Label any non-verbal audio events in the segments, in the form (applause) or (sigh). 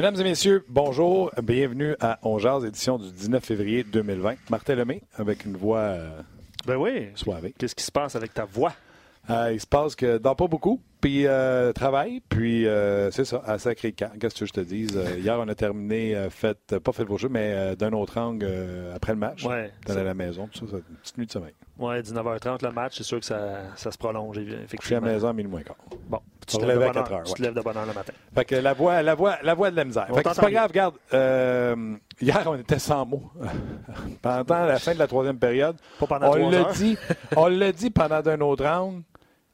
Mesdames et messieurs, bonjour. Bienvenue à On Jazz, édition du 19 février 2020. Martin Lemay, avec une voix euh, Ben oui. soivée. Qu'est-ce qui se passe avec ta voix? Euh, il se passe que dans pas beaucoup, puis euh, travail, puis euh, c'est ça, à sacré camp. Qu'est-ce que je te dis? Euh, hier, on a terminé, euh, fait, pas fait beau jeu, mais d'un autre angle après le match. Ouais. À la maison, tout ça, une petite nuit de sommeil. Ouais, 19h30 le match, c'est sûr que ça, ça se prolonge, Je suis à la effectivement. maison à minuit moins quart. Bon, tu te, lèves à bonne 4 heure, heures, tu te lèves de bonne heure le matin. Fait que la voix, la voix, la voix de la misère. On Fait que c'est pas grave, regarde. euh, (laughs) hier, on était sans mots. (laughs) pendant la fin de la troisième période. Pas pendant On l'a dit, on l'a dit pendant un autre round.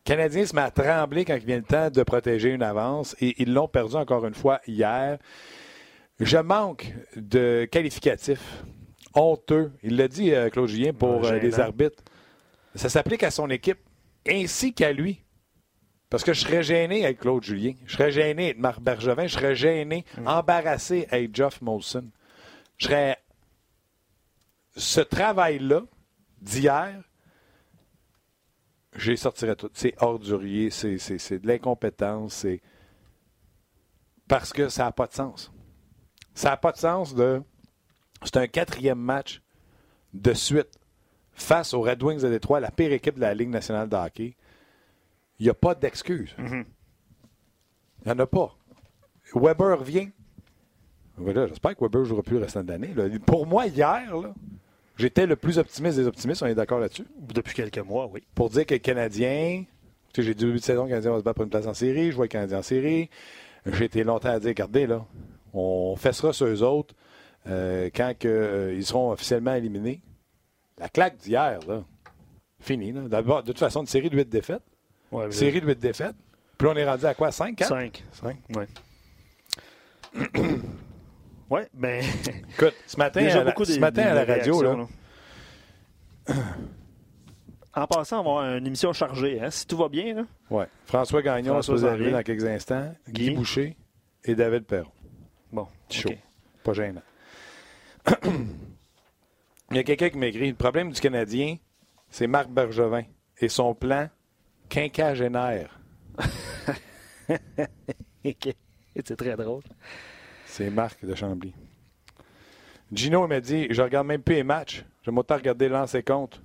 Le Canadien se met à trembler quand il vient le temps de protéger une avance et ils l'ont perdu encore une fois hier. Je manque de qualificatifs. Honteux. Il l'a dit, euh, Claude Julien, pour euh, les arbitres. Ça s'applique à son équipe ainsi qu'à lui. Parce que je serais gêné avec Claude Julien. Je serais gêné avec Marc Bergevin. Je serais gêné, Mm. embarrassé avec Geoff Molson. Je serais. Ce travail-là d'hier, j'ai sortirais tout. C'est ordurier, c'est, c'est, c'est de l'incompétence, c'est. Parce que ça n'a pas de sens. Ça n'a pas de sens de. C'est un quatrième match de suite face aux Red Wings de Détroit, la pire équipe de la Ligue nationale de hockey. Il n'y a pas d'excuse. Mhm. Il n'y en a pas. Weber revient. Voilà, J'espère que Weber ne jouera plus le restant de l'année. là. Pour moi, hier, là, j'étais le plus optimiste des optimistes, on est d'accord là-dessus? Depuis quelques mois, oui. Pour dire que les Canadiens, tu sais, j'ai dit au début de saison, le Canadien va se battre pour une place en série, je vois les Canadiens en série. J'ai été longtemps à dire, regardez, là, on fessera sur eux autres euh, quand que, euh, ils seront officiellement éliminés. La claque d'hier, là, fini. Là. D'abord, de toute façon, une série de 8 défaites. Ouais, Série de 8 défaites. Puis on est rendu à quoi? 5, 4? 5. 5. Ouais. Ouais, ben. (laughs) Écoute, ce matin, déjà à la, beaucoup ce matin à la radio, là. (clears throat) En passant, on va avoir une émission chargée. Hein? Si tout va bien, là. ouais, François Gagnon François va se arriver dans quelques instants, Guy, Guy. Boucher et David Perron. Bon, Chaud. Pas gênant. (clears throat) Il y a quelqu'un qui m'écrit. Le problème du Canadien, c'est Marc Bergevin et son plan quinquagénaire. (laughs) C'est très drôle. C'est Marc de Chambly. Gino m'a dit Je regarde même plus les matchs. J'aime autant regarder lancer compte.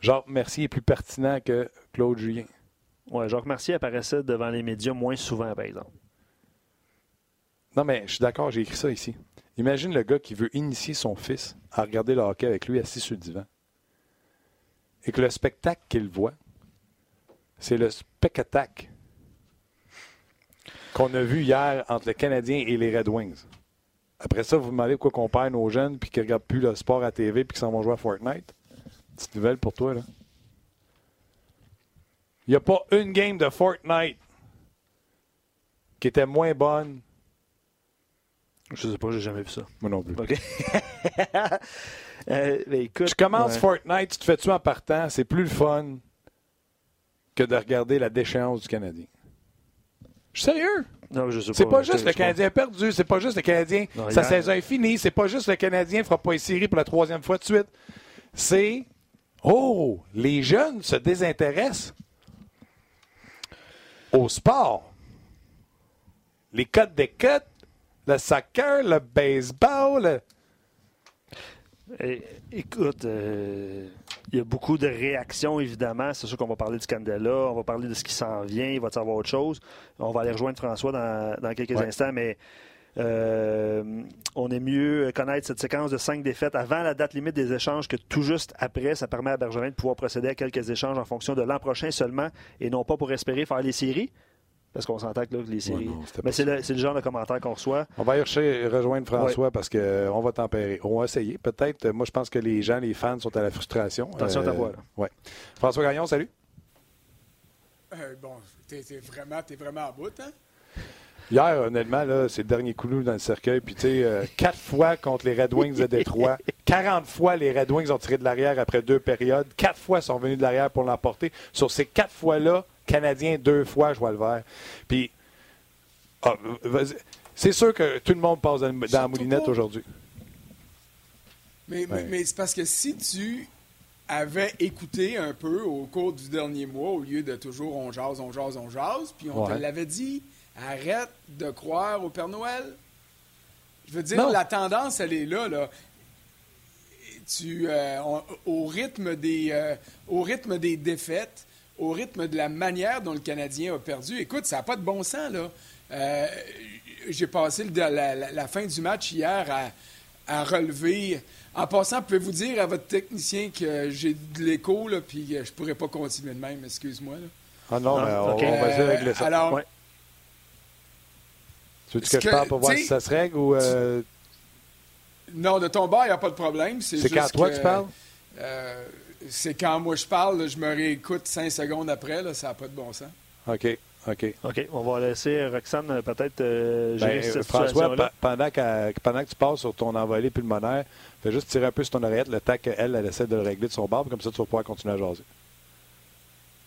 Jacques Mercier est plus pertinent que Claude Julien. Ouais, Jacques Mercier apparaissait devant les médias moins souvent, par exemple. Non, mais je suis d'accord, j'ai écrit ça ici. Imagine le gars qui veut initier son fils à regarder le hockey avec lui assis sur le divan. Et que le spectacle qu'il voit, c'est le spectacle qu'on a vu hier entre le Canadien et les Red Wings. Après ça, vous vous demandez pourquoi qu'on perd nos jeunes puis qu'ils ne regardent plus le sport à TV puis qu'ils s'en vont jouer à Fortnite. Petite nouvelle pour toi, là. Il n'y a pas une game de Fortnite qui était moins bonne. Je sais pas, j'ai jamais vu ça. Moi non plus. OK. (laughs) Euh, ben, écoute. Tu commences ouais. Fortnite, tu te fais-tu en partant, c'est plus le fun que de regarder la déchéance du Canadien. Je suis sérieux. Non, je sais C'est pas juste le Canadien perdu, c'est pas juste le Canadien, Non, sa hier- saison est finie, c'est pas juste le Canadien fera pas une série pour la troisième fois de suite. C'est oh, les jeunes se désintéressent au sport. Les codes des cotes, le soccer, le baseball, le- Écoute, euh, il y a beaucoup de réactions, évidemment. C'est sûr qu'on va parler du Candela, on va parler de ce qui s'en vient, il va y avoir autre chose. On va aller rejoindre François dans, dans quelques Ouais. instants, mais euh, on est mieux connaître cette séquence de cinq défaites avant la date limite des échanges que tout juste après. Ça permet à Bergevin de pouvoir procéder à quelques échanges en fonction de l'an prochain seulement et non pas pour espérer faire les séries. Parce qu'on s'entend que là, les séries. non, mais c'est le, genre de commentaire qu'on reçoit. On va chercher- rejoindre François parce qu'on va tempérer. On va essayer. Peut-être, euh, moi, je pense que les gens, les fans sont à la frustration. Attention à ta voix, là. ouais. François Gagnon, salut. Euh, bon, t'es vraiment, t'es vraiment à bout, hein? Hier, honnêtement, là, c'est le dernier coup dans le cercueil. Puis, tu sais, euh, quatre fois contre les Red Wings de Détroit. (laughs) 40 fois, les Red Wings ont tiré de l'arrière après deux périodes. Quatre fois, ils sont venus de l'arrière pour l'emporter. Sur ces quatre fois-là, Canadiens, deux fois, je vois le vert. Puis, ah, c'est sûr que tout le monde passe dans, dans la moulinette aujourd'hui. Mais, mais- Ouais. mais c'est parce que si tu avais écouté un peu au cours du dernier mois, au lieu de toujours on jase, on jase, on jase, puis on Ouais. te l'avait dit, arrête de croire au Père Noël. Je veux dire, la tendance, elle est là. là. Tu, euh, au, rythme des, euh, au rythme des défaites, au rythme de la manière dont le Canadien a perdu, écoute, ça n'a pas de bon sens. là. Euh, j'ai passé la, fin du match hier à, relever. En passant, pouvez-vous dire à votre technicien que j'ai de l'écho, puis je ne pourrais pas continuer de même, excuse-moi. Ah non, mais on, va essayer de régler ça. Alors, tu veux que, je parle pour voir si ça se règle ou. Euh, non, de ton bord, il n'y a pas de problème. C'est quand toi tu parles? Euh, c'est quand moi je parle, je me réécoute cinq secondes après, là, ça n'a pas de bon sens. OK. OK. OK. On va laisser Roxane euh, peut-être gérer ben, cette François, pendant, pendant que tu passes sur ton envolée pulmonaire, fais juste tirer un peu sur ton oreillette le temps qu'elle elle essaie de le régler de son barbe, comme ça tu vas pouvoir continuer à jaser.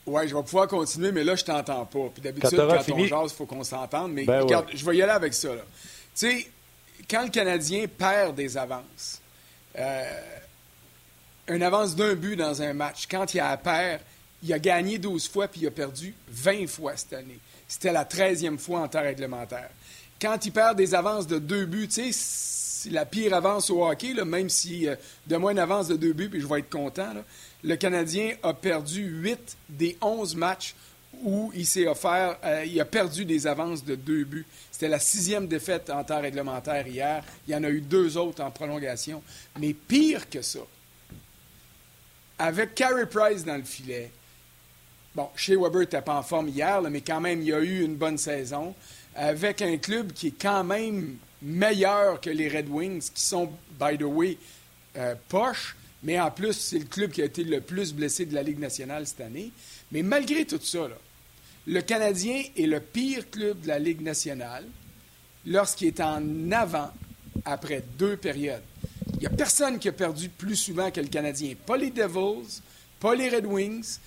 Oui, je vais pouvoir continuer, mais là, je t'entends pas. Puis d'habitude, quand, on jase, il faut qu'on s'entende. Mais ben regarde, je vais y aller avec ça. Tu sais, quand le Canadien perd des avances, euh, une avance d'un but dans un match, quand il a à perdre, il a gagné 12 fois puis il a perdu 20 fois cette année. C'était la 13e fois en temps réglementaire. Quand il perd des avances de deux buts, tu sais, c'est la pire avance au hockey, même si euh, de moins une avance de deux buts, puis je vais être content. Le Canadien a perdu 8 des 11 matchs où il s'est offert, euh, il a perdu des avances de deux buts. C'était la sixième défaite en temps réglementaire hier. Il y en a eu deux autres en prolongation. Mais pire que ça, avec Carey Price dans le filet, bon, chez Weber n'était pas en forme hier, mais quand même, il y a eu une bonne saison. Avec un club qui est quand même meilleur que les Red Wings, qui sont, by the way, euh, poches, mais en plus, c'est le club qui a été le plus blessé de la Ligue nationale cette année. Mais malgré tout ça, le Canadien est le pire club de la Ligue nationale lorsqu'il est en avant après deux périodes. Il n'y a personne qui a perdu plus souvent que le Canadien. Pas les Devils, pas les Red Wings.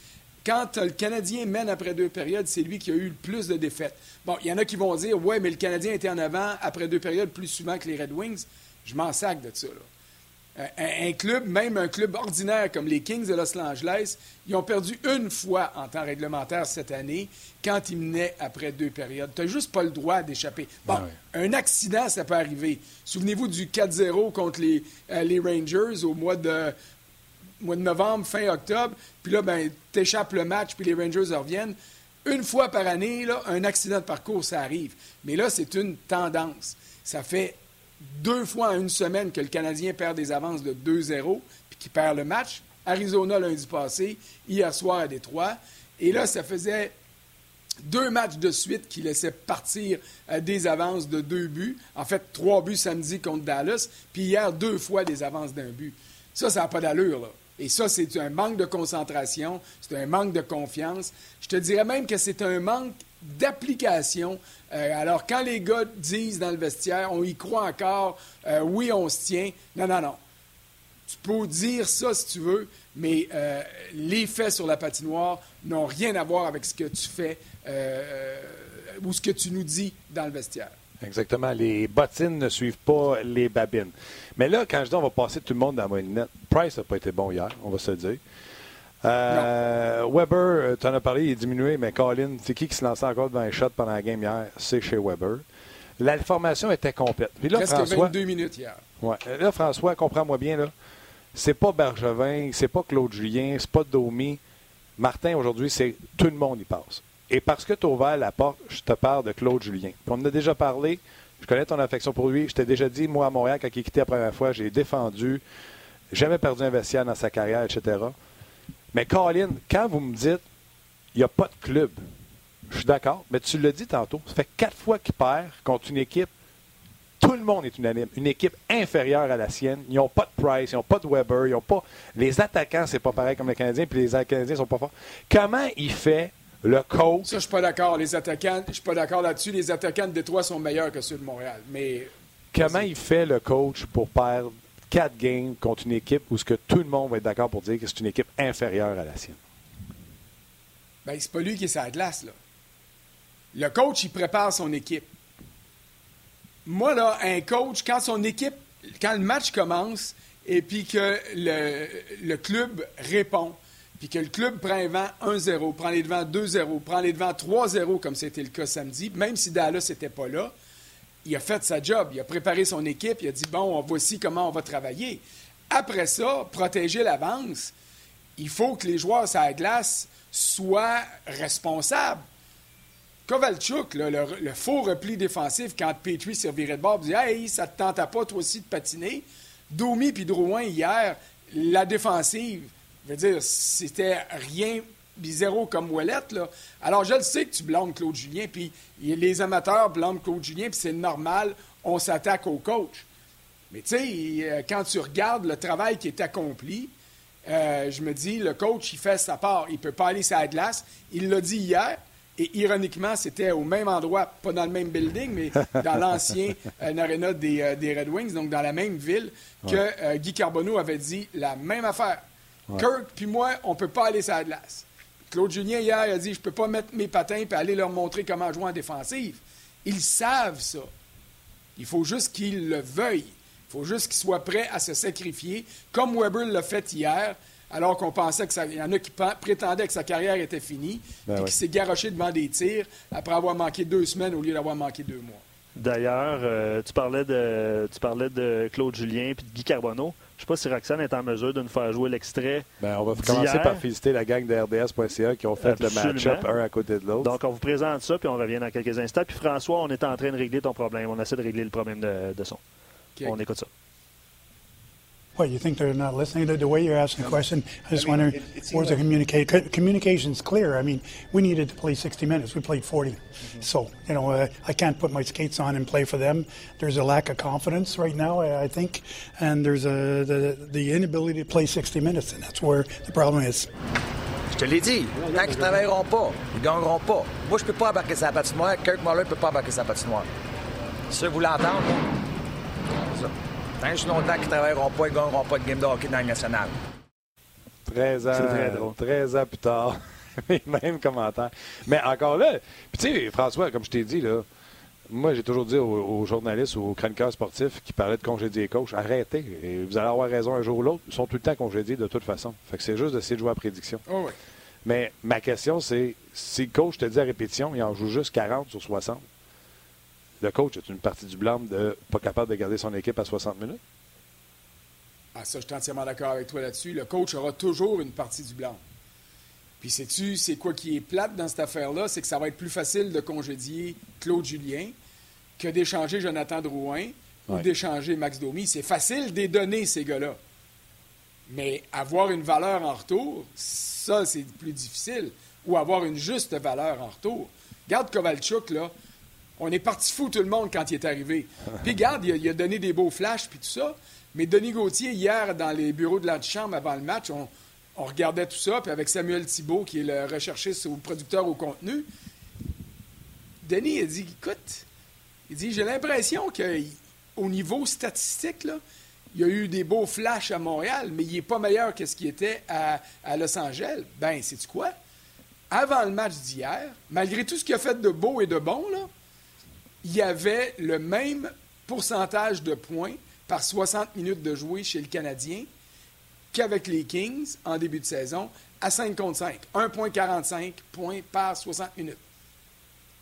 Quand le Canadien mène après deux périodes, c'est lui qui a eu le plus de défaites. Bon, il y en a qui vont dire Ouais, mais le Canadien était en avant après deux périodes plus souvent que les Red Wings. Je m'en sac de ça. Là un, club, même un club ordinaire comme les Kings de Los Angeles, ils ont perdu une fois en temps réglementaire cette année quand ils menaient après deux périodes. Tu n'as juste pas le droit d'échapper. Bon, ah un accident, ça peut arriver. Souvenez-vous du 4-0 contre les, euh, les, Rangers au mois de, mois de novembre, fin octobre. Puis là, ben, tu échappes le match, puis les Rangers reviennent. Une fois par année, là, un accident de parcours, ça arrive. Mais là, c'est une tendance. Ça fait deux fois en une semaine que le Canadien perd des avances de 2-0, puis qu'il perd le match. Arizona lundi passé, hier soir à Détroit. Et là, ça faisait deux matchs de suite qui laissaient partir euh, des avances de deux buts. En fait, trois buts samedi contre Dallas, puis hier, deux fois des avances d'un but. Ça, ça n'a pas d'allure, là. Et ça, c'est un manque de concentration, c'est un manque de confiance. Je te dirais même que c'est un manque d'application. Euh, alors, quand les gars disent dans le vestiaire, on y croit encore, euh, oui, on se tient. Non, non, non. Tu peux dire ça si tu veux, mais euh, les faits sur la patinoire n'ont rien à voir avec ce que tu fais ou ce que tu nous dis dans le vestiaire. Exactement. Les bottines ne suivent pas les babines. Mais là, quand je dis on va passer tout le monde dans la moyenne Price n'a pas été bon hier, on va se le dire. Euh, Weber, euh, tu en as parlé, il est diminué, mais Colin, c'est qui qui se lançait encore devant un shot pendant la game hier? C'est chez Weber. La formation était complète. Puis là, Presque François, 22 minutes hier. Ouais. Là, François, comprends-moi bien, là. C'est pas Bergevin, c'est pas Claude Julien, c'est pas Domi. Martin, aujourd'hui, c'est tout le monde y passe. Et parce que tu as ouvert la porte, je te parle de Claude Julien. on en a déjà parlé. Je connais ton affection pour lui. Je t'ai déjà dit, moi, à Montréal, quand il quitté la première fois, j'ai défendu, jamais perdu un vestiaire dans sa carrière, etc. Mais Colin, quand vous me dites il n'y a pas de club, je suis d'accord, mais tu l'as dit tantôt, ça fait quatre fois qu'il perd contre une équipe. Tout le monde est unanime. Une équipe inférieure à la sienne. Ils n'ont pas de Price, ils n'ont pas de Weber, ils n'ont pas. Les attaquants, c'est pas pareil comme les Canadiens, puis les Canadiens sont pas forts. Comment il fait le coach? Ça, je suis pas d'accord. Les attaquants, je suis pas d'accord là-dessus. Les attaquants de Détroit sont meilleurs que ceux de Montréal. Mais. Comment il fait le coach pour perdre quatre games contre une équipe où ce que tout le monde va être d'accord pour dire que c'est une équipe inférieure à la sienne? Bien, c'est pas lui qui est sa glace, là. Le coach, il prépare son équipe. Moi, là, un coach, quand son équipe, quand le match commence et puis que le, le club répond, puis que le club prend les devants 1-0, prend les devants 2-0, prend les devants 3-0, comme c'était le cas samedi, même si Dallas n'était pas là, il a fait sa job. Il a préparé son équipe. Il a dit bon, voici comment on va travailler. Après ça, protéger l'avance, il faut que les joueurs sur la glace soient responsables. Kovalchuk, le, faux repli défensif, quand Petrie servirait de bord, dit Hey, ça te tente pas, toi aussi, de patiner? Domi puis Drouin, hier, la défensive, je dire, c'était rien zéro comme Ouellette. Là. Alors, je le sais que tu blâmes Claude Julien, puis les amateurs blâment Claude Julien, puis c'est normal, on s'attaque au coach. Mais tu sais, euh, quand tu regardes le travail qui est accompli, euh, je me dis, le coach, il fait sa part. Il ne peut pas aller sur la glace. Il l'a dit hier. Et ironiquement, c'était au même endroit, pas dans le même building, mais dans (laughs) l'ancien euh, arena des, Red Wings, donc dans la même ville, que Guy Carbonneau avait dit la même affaire. Kirk puis moi, on ne peut pas aller sur la glace. Claude Julien, hier, a dit Je ne peux pas mettre mes patins et aller leur montrer comment jouer en défensive. Ils savent ça. Il faut juste qu'ils le veuillent. Il faut juste qu'ils soient prêts à se sacrifier, comme Weber l'a fait hier, alors qu'on pensait que ça. Il y en a qui prétendaient que sa carrière était finie, ben et qui s'est garoché devant des tirs après avoir manqué deux semaines au lieu d'avoir manqué deux mois. D'ailleurs, euh, tu, parlais de, tu parlais de Claude Julien et de Guy Carbonneau. Je ne sais pas si Roxane est en mesure de nous faire jouer l'extrait. Ben, on va commencer par féliciter la gang de RDS.ca qui ont fait le match-up un à côté de l'autre. Donc, on vous présente ça, puis on revient dans quelques instants. Puis François, on est en train de régler ton problème. On essaie de régler le problème de, son. On écoute ça. What, you think they're not listening to the way you're asking the question? I just I mean, wonder, it, it where's like the communication? Communication's clear. I mean, we needed to play 60 minutes. We played 40. Mm-hmm. So, you know, uh, I can't put my skates on and play for them. There's a lack of confidence right now, I, I think, and there's a, the, the inability to play 60 minutes, and that's where the problem is. Je te l'ai dit, tant qu'ils ne travailleront pas, ils ne gagneront pas. Moi, je ne peux pas embarquer sa patinoire. Kirk Muller ne peut pas embarquer sa patinoire. Si vous l'entendez, c'est ça. Tant que longtemps qu'ils ne travailleront pas, ils ne gagneront pas de game de hockey dans le national. 13 ans, très drôle. 13 ans plus tard. (laughs) Même commentaire. Mais encore là, puis tu sais, François, comme je t'ai dit, là, moi, j'ai toujours dit aux, journalistes ou aux chroniqueurs sportifs qui parlaient de congédier les coachs, arrêtez. Et vous allez avoir raison un jour ou l'autre. Ils sont tout le temps congédiés de toute façon. Fait que c'est juste d'essayer de jouer à prédiction. Oh Mais ma question, c'est si le coach te dit à répétition, il en joue juste 40 sur 60, le coach est une partie du blâme de pas capable de garder son équipe à 60 minutes? Ah, ça, je suis entièrement d'accord avec toi là-dessus. Le coach aura toujours une partie du blâme. Puis sais-tu, c'est quoi qui est plate dans cette affaire-là? C'est que ça va être plus facile de congédier Claude Julien que d'échanger Jonathan Drouin ou d'échanger Max Domi. C'est facile de donner, ces gars-là. Mais avoir une valeur en retour, ça, c'est plus difficile. Ou avoir une juste valeur en retour. Garde Kovalchuk, là. On est parti fou tout le monde quand il est arrivé. Puis garde, il a, donné des beaux flashs puis tout ça. Mais Denis Gauthier, hier, dans les bureaux de l'antichambre avant le match, on, regardait tout ça. Puis avec Samuel Thibault, qui est le recherchiste ou producteur au contenu, Denis a dit Écoute, il dit J'ai l'impression qu'au niveau statistique, il y a eu des beaux flashs à Montréal, mais il n'est pas meilleur que ce qui était à, Los Angeles. Ben, sais-tu quoi? Avant le match d'hier, malgré tout ce qu'il a fait de beau et de bon, là, il y avait le même pourcentage de points par 60 minutes de jouer chez le Canadien qu'avec les Kings en début de saison à 5 contre 5. 1,45 points par 60 minutes.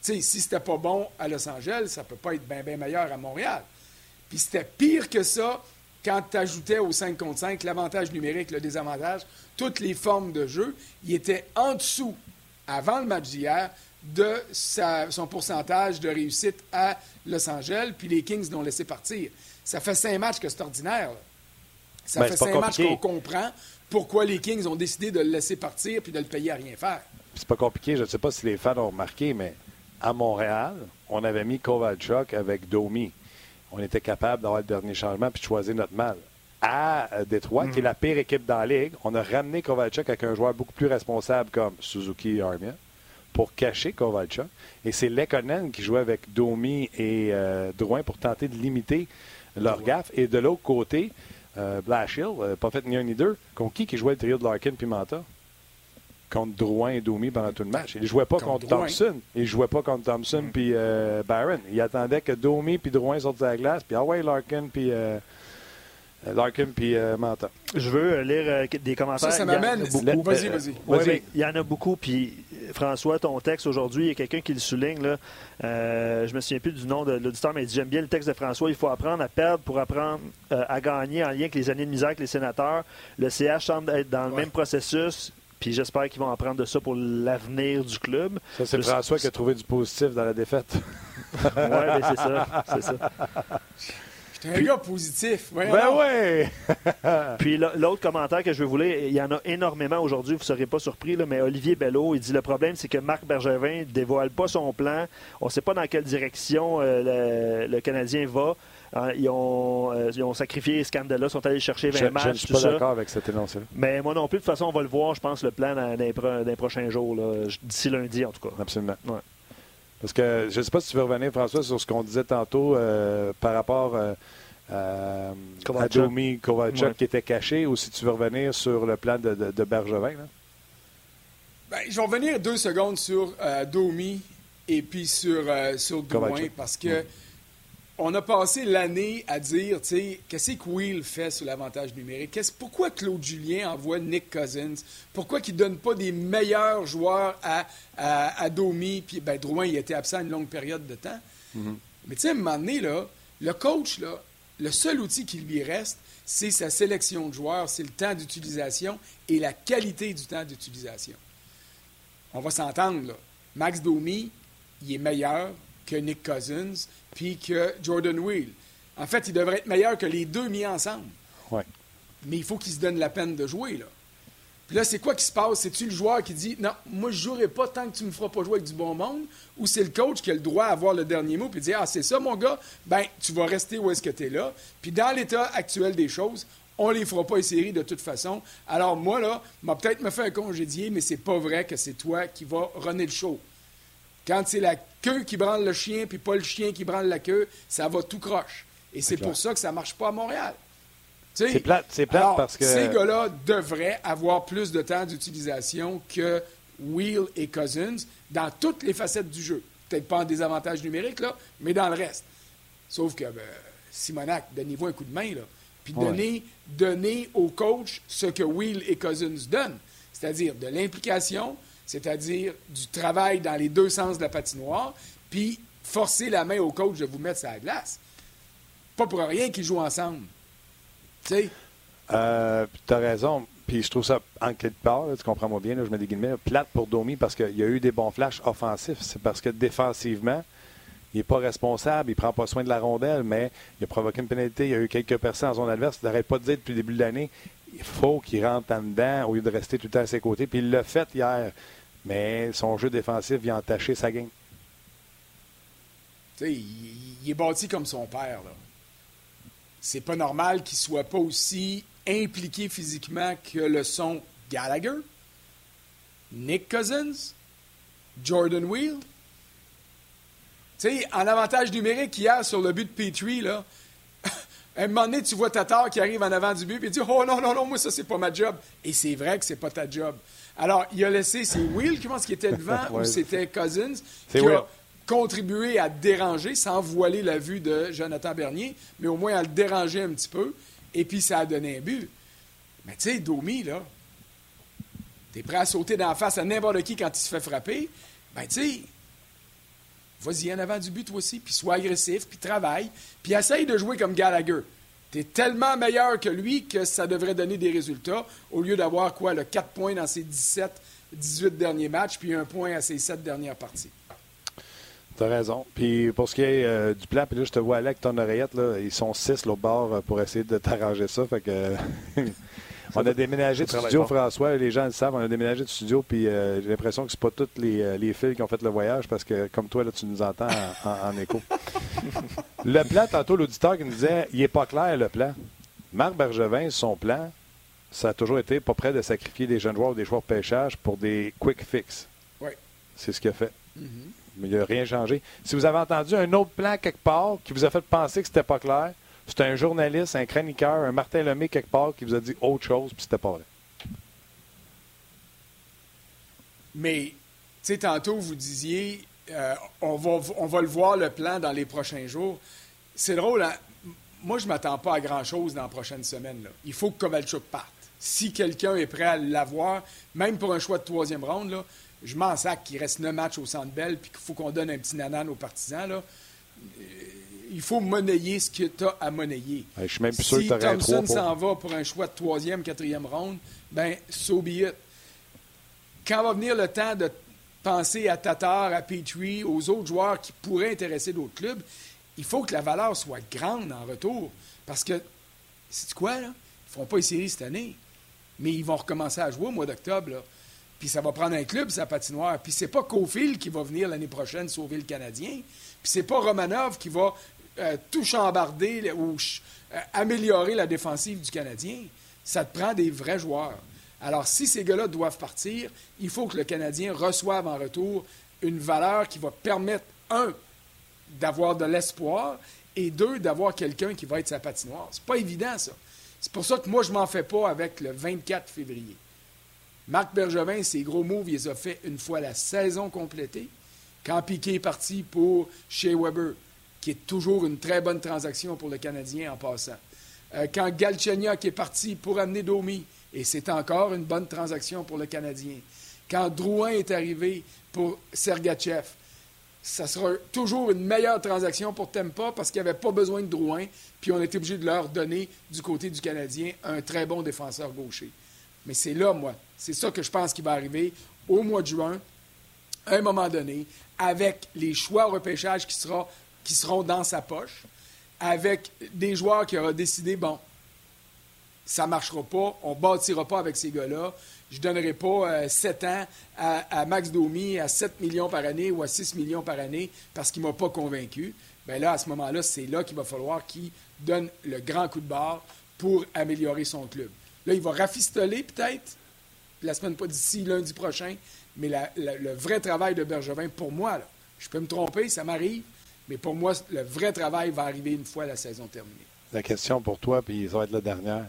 sais, si c'était pas bon à Los Angeles, ça peut pas être bien meilleur à Montréal. Puis c'était pire que ça quand tu ajoutais au 5 contre 5 l'avantage numérique, le désavantage, toutes les formes de jeu, il était en dessous avant le match d'hier de son pourcentage de réussite à Los Angeles, puis les Kings l'ont laissé partir. Ça fait cinq matchs que c'est ordinaire. Ça ben, fait cinq matchs qu'on comprend pourquoi les Kings ont décidé de le laisser partir puis de le payer à rien faire. C'est pas compliqué. Je ne sais pas si les fans ont remarqué, mais à Montréal, on avait mis Kovalchuk avec Domi. On était capable d'avoir le dernier changement puis de choisir notre mal. À euh, Détroit, qui est mm. la pire équipe dans la ligue, on a ramené Kovalchuk avec un joueur beaucoup plus responsable comme Suzuki Armia pour cacher Kovalchuk. Et c'est Lekonen qui jouait avec Domi et euh, Drouin pour tenter de limiter leur gaffe. Et de l'autre côté, euh, Blashill, euh, pas fait ni un ni deux, contre qui qui jouait le trio de Larkin puis Manta? Contre Drouin et Domi pendant tout le match. Il ne jouait pas contre, Thompson. Il ne jouait pas contre Thompson mm. puis euh, Barron. Il attendait que Domi puis Drouin sortent de la glace, puis ah ouais, Larkin puis Larkin puis Manta. Je veux lire des commentaires. Ça, ça m'amène. Vas-y, vas-y. Il y en a beaucoup. Puis, François, ton texte aujourd'hui, il y a quelqu'un qui le souligne. Là. Euh, je me souviens plus du nom de l'auditeur, mais il dit J'aime bien le texte de François. Il faut apprendre à perdre pour apprendre à gagner en lien avec les années de misère avec les sénateurs. Le CH semble être dans le même processus. Puis j'espère qu'ils vont apprendre de ça pour l'avenir du club. Ça, c'est François qui a trouvé du positif dans la défaite. oui, mais c'est ça. C'est ça. (laughs) un gars positif. ben oui! (laughs) Puis l'autre commentaire que je vous lire, il y en a énormément aujourd'hui, vous ne serez pas surpris, là, mais Olivier Bello, il dit le problème, c'est que Marc Bergevin ne dévoile pas son plan. On ne sait pas dans quelle direction euh, le, Canadien va. Hein, ils, ont, euh, ils, ont, sacrifié Scandella, sont allés chercher 20 matchs. Je ne suis pas d'accord avec cet énoncé. Mais moi non plus, de toute façon, on va le voir, je pense, le plan dans, les, prochains jours, d'ici lundi en tout cas. Absolument. Parce que je ne sais pas si tu veux revenir, François, sur ce qu'on disait tantôt euh, par rapport euh, à Domi Kovalchuk qui était caché, ou si tu veux revenir sur le plan de, de, Bergevin. Ben, je vais revenir deux secondes sur euh, Domi et puis sur, sur parce que on a passé l'année à dire, tu sais, qu'est-ce que Will fait sur l'avantage numérique? pourquoi Claude Julien envoie Nick Cousins? Pourquoi il ne donne pas des meilleurs joueurs à, à, Domi? Puis, ben, Drouin, il était absent une longue période de temps. Mm-hmm. Mais tu sais, à un moment donné, là, le coach, là, le seul outil qui lui reste, c'est sa sélection de joueurs, c'est le temps d'utilisation et la qualité du temps d'utilisation. On va s'entendre, là. Max Domi, il est meilleur que Nick Cousins, puis que Jordan Wheel. En fait, il devrait être meilleur que les deux mis ensemble. Ouais. Mais il faut qu'il se donne la peine de jouer, là. Puis là, c'est quoi qui se passe? C'est-tu le joueur qui dit Non, moi, je ne jouerai pas tant que tu ne me feras pas jouer avec du bon monde? Ou c'est le coach qui a le droit à avoir le dernier mot puis dire Ah, c'est ça, mon gars, ben, tu vas rester où est-ce que tu es là. Puis dans l'état actuel des choses, on ne les fera pas les séries de toute façon. Alors, moi, là, m'a peut-être me fait un congédier, mais c'est pas vrai que c'est toi qui vas runner le show. Quand c'est la queue qui branle le chien, puis pas le chien qui branle la queue, ça va tout croche. Et c'est pour ça que ça ne marche pas à Montréal. C'est plate, plate parce que. Ces gars-là devraient avoir plus de temps d'utilisation que Wheel et Cousins dans toutes les facettes du jeu. Peut-être pas en désavantage numérique, là, mais dans le reste. Sauf que ben, Simonac, donnez-vous un coup de main, là. Puis donnez, donnez au coach ce que Wheel et Cousins donnent, c'est-à-dire de l'implication, c'est-à-dire du travail dans les deux sens de la patinoire, puis forcer la main au coach de vous mettre sur la glace. Pas pour rien qu'ils jouent ensemble. Tu sais? Euh, tu as raison. Puis je trouve ça, en quelque part, tu comprends-moi bien, je mets des guillemets, plate pour Domi parce qu'il y a eu des bons flashs offensifs. C'est parce que défensivement, il n'est pas responsable, il ne prend pas soin de la rondelle, mais il a provoqué une pénalité, il y a eu quelques personnes en zone adverse. Il n'arrête pas de dire depuis le début de l'année, il faut qu'il rentre en dedans au lieu de rester tout le temps à ses côtés. Puis il l'a fait hier. Mais son jeu défensif vient entacher sa game. Tu sais, il, est bâti comme son père. C'est pas normal qu'il soit pas aussi impliqué physiquement que le son Gallagher, Nick Cousins, Jordan Wheel. Tu sais, en avantage numérique hier sur le but de Petrie, là, à un moment donné, tu vois Tatar qui arrive en avant du but et dit Oh non, non, non, moi, ça, c'est pas ma job. Et c'est vrai que c'est pas ta job. Alors, il a laissé, c'est Will, je pense, qui était devant, (laughs) ou c'était Cousins, qui a contribué à déranger, sans voiler la vue de Jonathan Bernier, mais au moins à le déranger un petit peu. Et puis, ça a donné un but. Mais tu sais, Domi, là, t'es prêt à sauter dans la face à n'importe qui quand il se fait frapper. Ben, tu sais, vas-y en avant du but, aussi, puis sois agressif, puis travaille, puis essaye de jouer comme Gallagher. Tu es tellement meilleur que lui que ça devrait donner des résultats au lieu d'avoir quoi, le 4 points dans ses 17, 18 derniers matchs, puis un point à ses 7 dernières parties. Tu as raison. Puis pour ce qui est euh, du plan, puis là, je te vois aller avec ton oreillette, là, ils sont six au bord euh, pour essayer de t'arranger ça. Fait que (laughs) On a déménagé de studio, François. Les gens le savent, on a déménagé de studio, puis euh, j'ai l'impression que c'est pas tous les, euh, les fils qui ont fait le voyage, parce que comme toi, là, tu nous entends en, écho. (laughs) le plan, tantôt, l'auditeur qui nous disait, il est pas clair, le plan. Marc Bergevin, son plan, ça a toujours été pas prêt de sacrifier des jeunes joueurs ou des joueurs de pêchage pour des quick fix. Oui. C'est ce qu'il a fait. Mm-hmm. Mais il n'a rien changé. Si vous avez entendu un autre plan quelque part qui vous a fait penser que c'était pas clair, c'est un journaliste, un chroniqueur, un Martin Lemay quelque part qui vous a dit autre chose, puis c'était pas vrai. Mais, tu sais, tantôt, vous disiez, euh, on, va, on va le voir, le plan, dans les prochains jours. C'est drôle, hein? moi, je m'attends pas à grand-chose dans la prochaine semaine. Il faut que Kovalchuk parte. Si quelqu'un est prêt à l'avoir, même pour un choix de troisième ronde, là, je m'en sac qu'il reste neuf matchs au Centre Bell puis qu'il faut qu'on donne un petit nanan aux partisans. Là. Il faut monnayer ce que tu as à monnayer. je suis même plus sûr si que Thompson s'en va pour un choix de troisième, quatrième ronde, ben so be it. Quand va venir le temps de penser à Tatar, à Petrie, aux autres joueurs qui pourraient intéresser d'autres clubs, il faut que la valeur soit grande en retour. Parce que, c'est quoi, là? Ils ne feront pas une série cette année. Mais ils vont recommencer à jouer au mois d'octobre, Puis ça va prendre un club, sa patinoire. Puis c'est pas Cofield qui va venir l'année prochaine sauver le Canadien. Puis c'est pas Romanov qui va euh, tout chambarder ou euh, améliorer la défensive du Canadien. Ça te prend des vrais joueurs. Alors, si ces gars-là doivent partir, il faut que le Canadien reçoive en retour une valeur qui va permettre, un, d'avoir de l'espoir et deux, d'avoir quelqu'un qui va être sa patinoire. C'est pas évident, ça. C'est pour ça que moi, je m'en fais pas avec le 24 février. Marc Bergevin, ses gros moves, il les a fait une fois la saison complétée. Quand Piquet est parti pour Shea Weber, qui est toujours une très bonne transaction pour le Canadien en passant. Euh, quand Galchenyuk est parti pour amener Domi, et c'est encore une bonne transaction pour le Canadien. Quand Drouin est arrivé pour Sergachev, ça sera toujours une meilleure transaction pour Tempa parce qu'il n'y avait pas besoin de Drouin, puis on était obligé de leur donner du côté du Canadien un très bon défenseur gaucher. Mais c'est là, moi, c'est ça que je pense qui va arriver au mois de juin, à un moment donné, avec les choix au repêchage qui, sera, qui seront dans sa poche, avec des joueurs qui auront décidé, bon, ça ne marchera pas, on ne bâtira pas avec ces gars-là. Je ne donnerai pas 7 euh, ans à, Max Domi à 7 millions par année ou à 6 millions par année parce qu'il ne m'a pas convaincu. Bien là, à ce moment-là, c'est là, qu'il va falloir qu'il donne le grand coup de barre pour améliorer son club. Là, il va rafistoler peut-être la semaine pas d'ici lundi prochain, mais le vrai travail de Bergevin, pour moi, je peux me tromper, ça m'arrive, mais pour moi, le vrai travail va arriver une fois la saison terminée. La question pour toi, puis ça va être la dernière.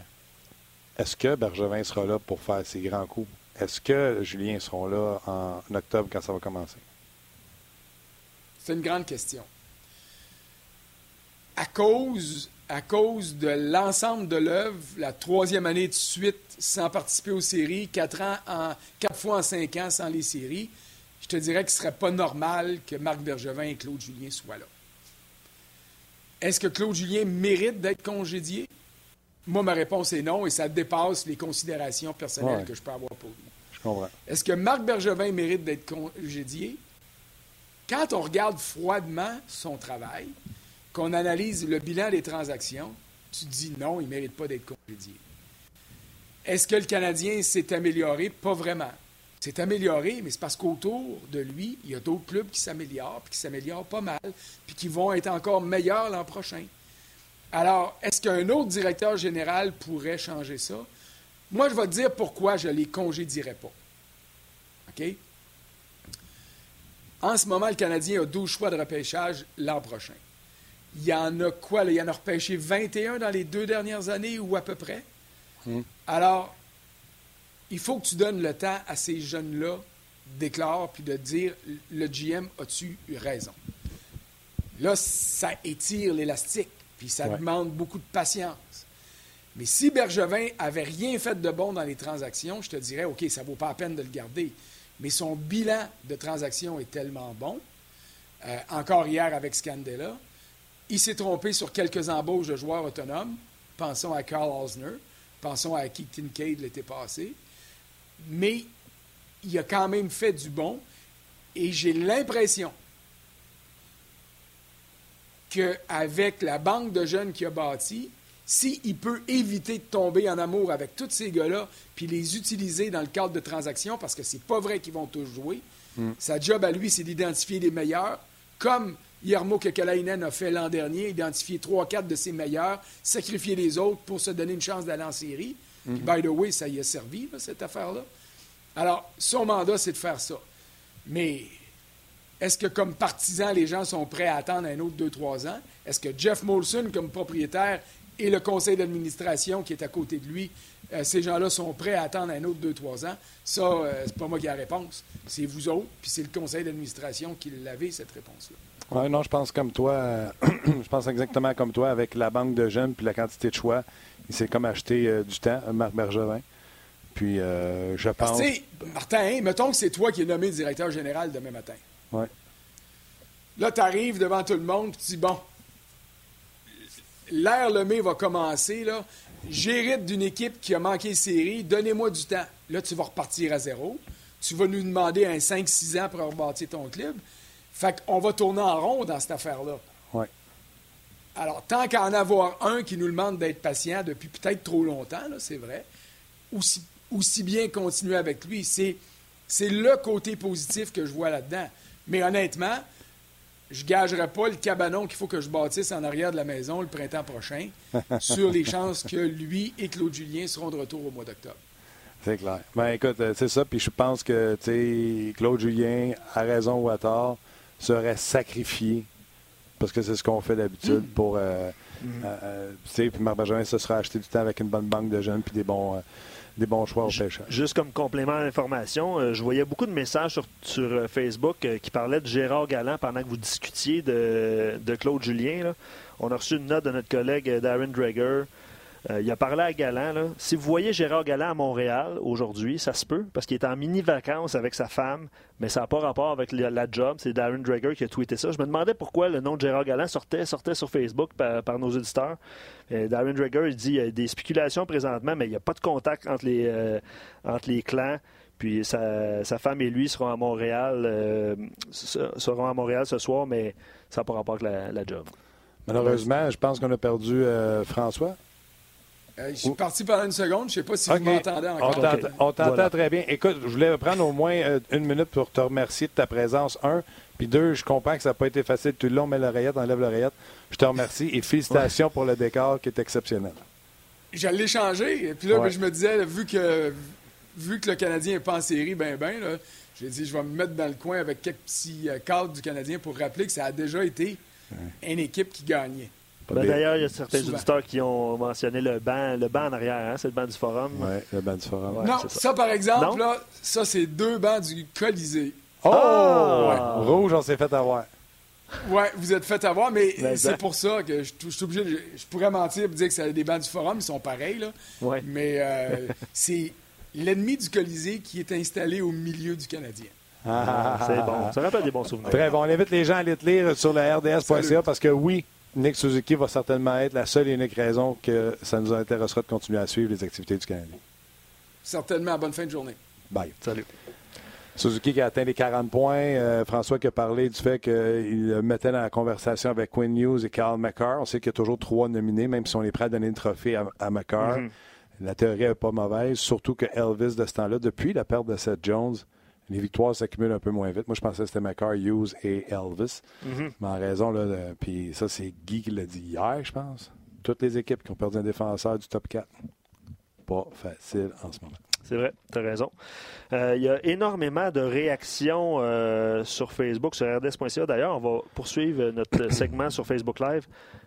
Est-ce que Bergevin sera là pour faire ses grands coups? Est-ce que Julien sera là en octobre quand ça va commencer? C'est une grande question. À cause, à cause de l'ensemble de l'œuvre, la troisième année de suite sans participer aux séries, quatre, ans en, quatre fois en cinq ans sans les séries, je te dirais que ce ne serait pas normal que Marc Bergevin et Claude Julien soient là. Est-ce que Claude Julien mérite d'être congédié? Moi, ma réponse est non et ça dépasse les considérations personnelles que je peux avoir pour lui. Je comprends. Est-ce que Marc Bergevin mérite d'être congédié? Quand on regarde froidement son travail, qu'on analyse le bilan des transactions, tu te dis non, il ne mérite pas d'être congédié. Est-ce que le Canadien s'est amélioré? Pas vraiment. C'est amélioré, mais c'est parce qu'autour de lui, il y a d'autres clubs qui s'améliorent, puis qui s'améliorent pas mal, puis qui vont être encore meilleurs l'an prochain. Alors, est-ce qu'un autre directeur général pourrait changer ça? Moi, je vais te dire pourquoi je ne les congédierais pas. OK? En ce moment, le Canadien a 12 choix de repêchage l'an prochain. Il y en a quoi? Il y en a repêché 21 dans les deux dernières années ou à peu près? Hmm. Alors, il faut que tu donnes le temps à ces jeunes-là d'éclore puis de dire le GM, as-tu eu raison? Là, ça étire l'élastique. Puis ça demande beaucoup de patience. Mais si Bergevin avait rien fait de bon dans les transactions, je te dirais, OK, ça ne vaut pas la peine de le garder. Mais son bilan de transactions est tellement bon. Euh, encore hier avec Scandella. Il s'est trompé sur quelques embauches de joueurs autonomes. Pensons à Carl Osner. Pensons à Keith Kincaid l'été passé. Mais il a quand même fait du bon. Et j'ai l'impression qu'avec la banque de jeunes qu'il a bâtie, s'il peut éviter de tomber en amour avec tous ces gars-là, puis les utiliser dans le cadre de transactions, parce que c'est pas vrai qu'ils vont tous jouer, hmm. sa job à lui, c'est d'identifier les meilleurs, comme Yermo Kekalainen a fait l'an dernier, identifier trois, quatre de ses meilleurs, sacrifier les autres pour se donner une chance d'aller en série. Hmm. by the way, ça y a servi, cette affaire-là. Alors, son mandat, c'est de faire ça. Mais est-ce que, comme partisan, les gens sont prêts à attendre un autre 2-3 ans? Est-ce que Jeff Molson, comme propriétaire, et le conseil d'administration qui est à côté de lui, euh, ces gens-là sont prêts à attendre un autre 2-3 ans? Ça, euh, c'est pas moi qui ai la réponse. C'est vous autres, puis c'est le conseil d'administration qui l'avait, cette réponse-là. Oui, non, je pense comme toi. (clears throat) je pense exactement comme toi avec la banque de jeunes puis la quantité de choix. Il s'est comme acheté euh, du temps, Marc Bergevin. Puis euh, je pense. Tu sais, Martin, hein, mettons que c'est toi qui es nommé directeur général demain matin. Ouais. Là, tu arrives devant tout le monde et tu dis bon, l'ère Lemay va commencer. là. J'hérite d'une équipe qui a manqué série. Donnez-moi du temps. Là, tu vas repartir à zéro. Tu vas nous demander un 5-6 ans pour rebâtir ton club. Fait qu'on va tourner en rond dans cette affaire-là. Alors, tant qu'à en avoir un qui nous demande d'être patient depuis peut-être trop longtemps, c'est vrai, aussi, aussi bien continuer avec lui. C'est, c'est le côté positif que je vois là-dedans. Mais honnêtement, je gagerais pas le cabanon qu'il faut que je bâtisse en arrière de la maison le printemps prochain (laughs) sur les chances que lui et Claude Julien seront de retour au mois d'octobre. C'est clair. Ben écoute, euh, c'est ça. Puis je pense que Claude Julien, à raison ou à tort, serait sacrifié parce que c'est ce qu'on fait d'habitude Mm. pour. euh, euh, euh, tu sais, puis Marc se sera acheté du temps avec une bonne banque de jeunes puis des bons, euh, des bons choix au pêchage. Juste comme complément d'information, euh, je voyais beaucoup de messages sur, sur, euh, Facebook euh, qui parlaient de Gérard Galland pendant que vous discutiez de, de Claude Julien. là. On a reçu une note de notre collègue euh, Darren Drager. Euh, il a parlé à Galland. là. Si vous voyez Gérard Galland à Montréal aujourd'hui, ça se peut, parce qu'il est en mini-vacances avec sa femme, mais ça n'a pas rapport avec la, job. C'est Darren Drager qui a tweeté ça. Je me demandais pourquoi le nom de Gérard Galland sortait, sortait sur Facebook par, nos auditeurs. Euh, Darren Drager, il dit il y a des spéculations présentement, mais il n'y a pas de contact entre les, euh, entre les clans. Puis sa, femme et lui seront à Montréal, se- seront à Montréal ce soir, mais ça n'a pas rapport avec la, job. Malheureusement, je pense qu'on a perdu François. Euh, je suis parti pendant une seconde. Je ne sais pas si vous m'entendez On encore. on t'entend Voilà. très bien. Écoute, je voulais prendre au moins euh, une minute pour te remercier de ta présence, un. Puis deux, je comprends que ça n'a pas été facile tout le long, mais l'oreillette, enlève l'oreillette. Je te remercie et félicitations pour le décor qui est exceptionnel. Je l'ai changé. Et puis là, Ouais. ben, je me disais, là, vu que, vu que le Canadien n'est pas en série, ben, ben, là, j'ai dit, je vais me mettre dans le coin avec quelques petits euh, cadres du Canadien pour rappeler que ça a déjà été une équipe qui gagnait. Ben, D'ailleurs, il y a certains Souvent. auditeurs qui ont mentionné le banc, le banc en arrière, hein, c'est le banc du forum. Ouais, le banc du forum. Ouais. non, ça. ça. par exemple, Non? là, ça, c'est deux bancs du Colisée. Oh! Ah! Rouge, on s'est fait avoir. Ouais, vous êtes fait avoir, mais Ben, c'est ben. pour ça que je, je suis obligé de- Je pourrais mentir et dire que c'est des bancs du forum, ils sont pareils, là. Ouais. Mais euh, (laughs) c'est l'ennemi du Colisée qui est installé au milieu du Canadien. Ah, C'est bon. Ça rappelle des bons souvenirs. Très bon. On invite les gens à aller te lire sur le RDS.ca parce que oui, Nick Suzuki va certainement être la seule et unique raison que ça nous intéressera de continuer à suivre les activités du Canadien. Certainement, bonne fin de journée. Bye. Salut. Suzuki qui a atteint les 40 points. Euh, François qui a parlé du fait qu'il le mettait dans la conversation avec Quinn Hughes et Carl McCarr. On sait qu'il y a toujours trois nominés, même si on est prêt à donner le trophée à, à McCarr. Mhm. La théorie n'est pas mauvaise, surtout que Elvis, de ce temps-là, depuis la perte de Seth Jones, les victoires s'accumulent un peu moins vite. Moi, je pensais que c'était McCarr, Hughes et Elvis. Mhm. Mais en raison, là, de- puis ça, c'est Guy qui l'a dit hier, je pense. Toutes les équipes qui ont perdu un défenseur du top 4. Pas facile en ce moment. C'est vrai, tu as raison. Euh, Il y a énormément de réactions euh, sur Facebook, sur rds.ca. D'ailleurs, on va poursuivre notre (coughs) segment sur Facebook Live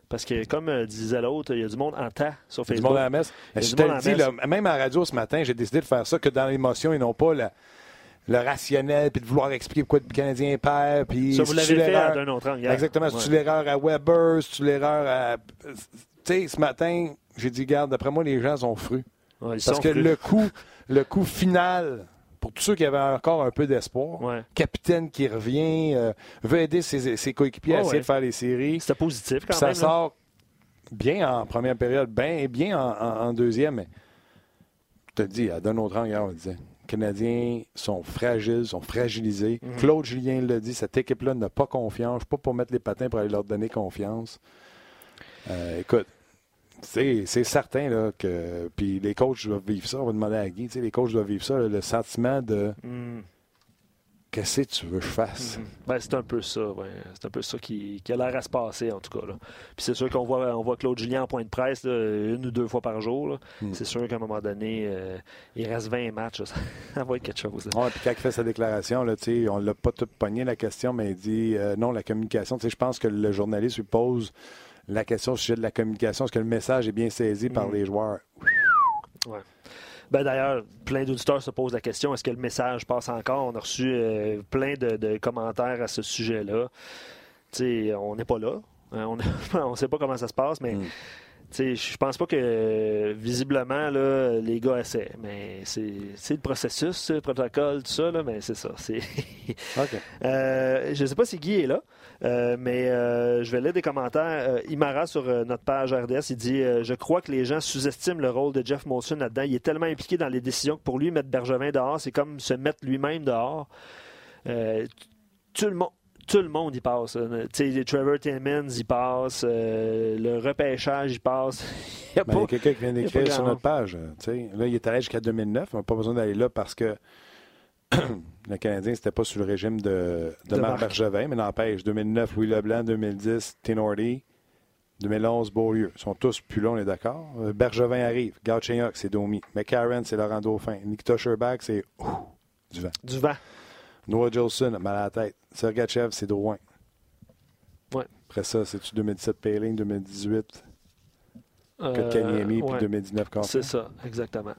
parce que, comme euh, disait l'autre, il y a du monde en tas sur Du Facebook. monde à la messe. Je du te le dis, là, même à la radio ce matin, j'ai décidé de faire ça que dans l'émotion et non pas la- le rationnel, puis de vouloir expliquer pourquoi le Canadien perd. Puis Ça, vous l'avez fait d'un autre angle. Exactement. C'est-tu Ouais. l'erreur à Weber? C'est-tu l'erreur à. Tu sais, ce matin, j'ai dit, garde, d'après moi, les gens sont frus. Ouais, Parce que le coup, le coup final, pour tous ceux qui avaient encore un peu d'espoir, Ouais. capitaine qui revient, euh, veut aider ses, ses coéquipiers à essayer ouais. de faire les séries. C'était positif quand ça même. là. sort bien en première période, bien, bien en, en- en deuxième, mais je te dis, à d'un autre angle, on le disait. Canadiens sont fragiles, sont fragilisés. Mhm. Claude Julien l'a dit, cette équipe-là n'a pas confiance. Je ne suis pas pour mettre les patins pour aller leur donner confiance. Euh, écoute, c'est certain là, que. Puis les coachs doivent vivre ça. On va demander à Guy. tu sais, Les coachs doivent vivre ça, là, le sentiment de Mm. Qu'est-ce que tu veux que je fasse? Mhm. Ben, c'est un peu ça, ouais. C'est un peu ça qui, qui a l'air à se passer, en tout cas. Là. Puis c'est sûr qu'on voit, on voit Claude Julien en point de presse là, une ou deux fois par jour. là. Mm. C'est sûr qu'à un moment donné, euh, il reste 20 matchs. là. (laughs) Ça va être quelque chose. Ouais, puis quand il fait sa déclaration, là, on l'a pas tout pogné la question, mais il dit euh, non, la communication. Je pense que le journaliste lui pose la question au sujet de la communication. Est-ce que le message est bien saisi par Mm. les joueurs? Ouais. Ben, D'ailleurs, plein d'auditeurs se posent la question est-ce que le message passe encore? On a reçu euh, plein de, commentaires à ce sujet-là. on n'est pas là. on (laughs) ne sait pas comment ça se passe, mais. Mm. Je pense pas que visiblement là, les gars essaient, mais c'est le processus, le protocole, tout ça, là, mais c'est ça. (laughs) okay. euh, je sais pas si Guy est là, euh, mais euh, je vais lire des commentaires. Euh, Imara sur notre page RDS, il dit Je crois que les gens sous-estiment le rôle de Jeff Molson là-dedans. Il est tellement impliqué dans les décisions que pour lui, mettre Bergevin dehors, c'est comme se mettre lui-même dehors. tout le monde tout le monde y passe. Trevor Timmons y passe, euh, le repêchage (laughs) y passe. il y a, ben, quelqu'un qui vient d'écrire sur notre page. Là, il est allé jusqu'à 2009. On n'a pas besoin d'aller là parce que (clears throat) le Canadien, c'était pas sous le régime de, de, Marc Bergevin, mais n'empêche, 2009, Louis Leblanc, 2010, Tinordi, 2011, Beaulieu. Ils sont tous plus longs, on est d'accord. Euh, Bergevin arrive. Gauthier, c'est Domi. McCarron, c'est Laurent Dauphin. Nikita Sherbach, c'est du vent. Du vent. Noah Jolson, mal à la tête. Sergachev, c'est Drouin. Ouais. Après ça, c'est-tu 2017 Payling, 2018 euh, puis 2019 C'est ça, exactement.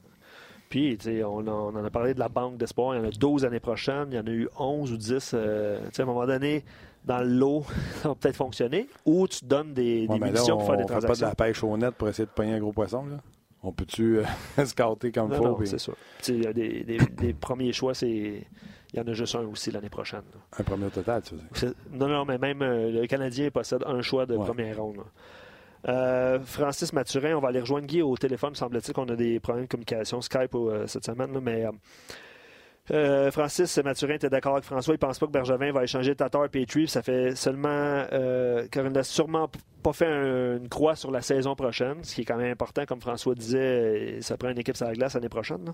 Puis, on, on en a parlé de la banque d'espoir. Il y en a 12 années prochaines. Il y en a eu 11 ou 10. Euh, à un moment donné, dans le lot, (laughs) ça va peut-être fonctionner. Ou tu donnes des, des munitions pour faire des transactions. On fait pas de la pêche au net pour essayer de pogner un gros poisson. Là. On peut-tu euh, (laughs) comme il faut? Non, c'est ça. Il y a des, des premiers choix, c'est il y en a juste un aussi l'année prochaine. Un premier total, tu veux dire? Non, non, mais même euh, le Canadien possède un choix de première ronde. Euh, Francis Mathurin, on va aller rejoindre Guy au téléphone. Semble-t-il qu'on a des problèmes de communication Skype euh, cette semaine, mais euh, Francis Mathurin était d'accord avec François? Il pense pas que Bergevin va échanger Tatar et Petrie. Ça fait seulement. Euh, car il n'a sûrement pas fait une croix sur la saison prochaine, ce qui est quand même important. Comme François disait, ça prend une équipe sur la glace l'année prochaine.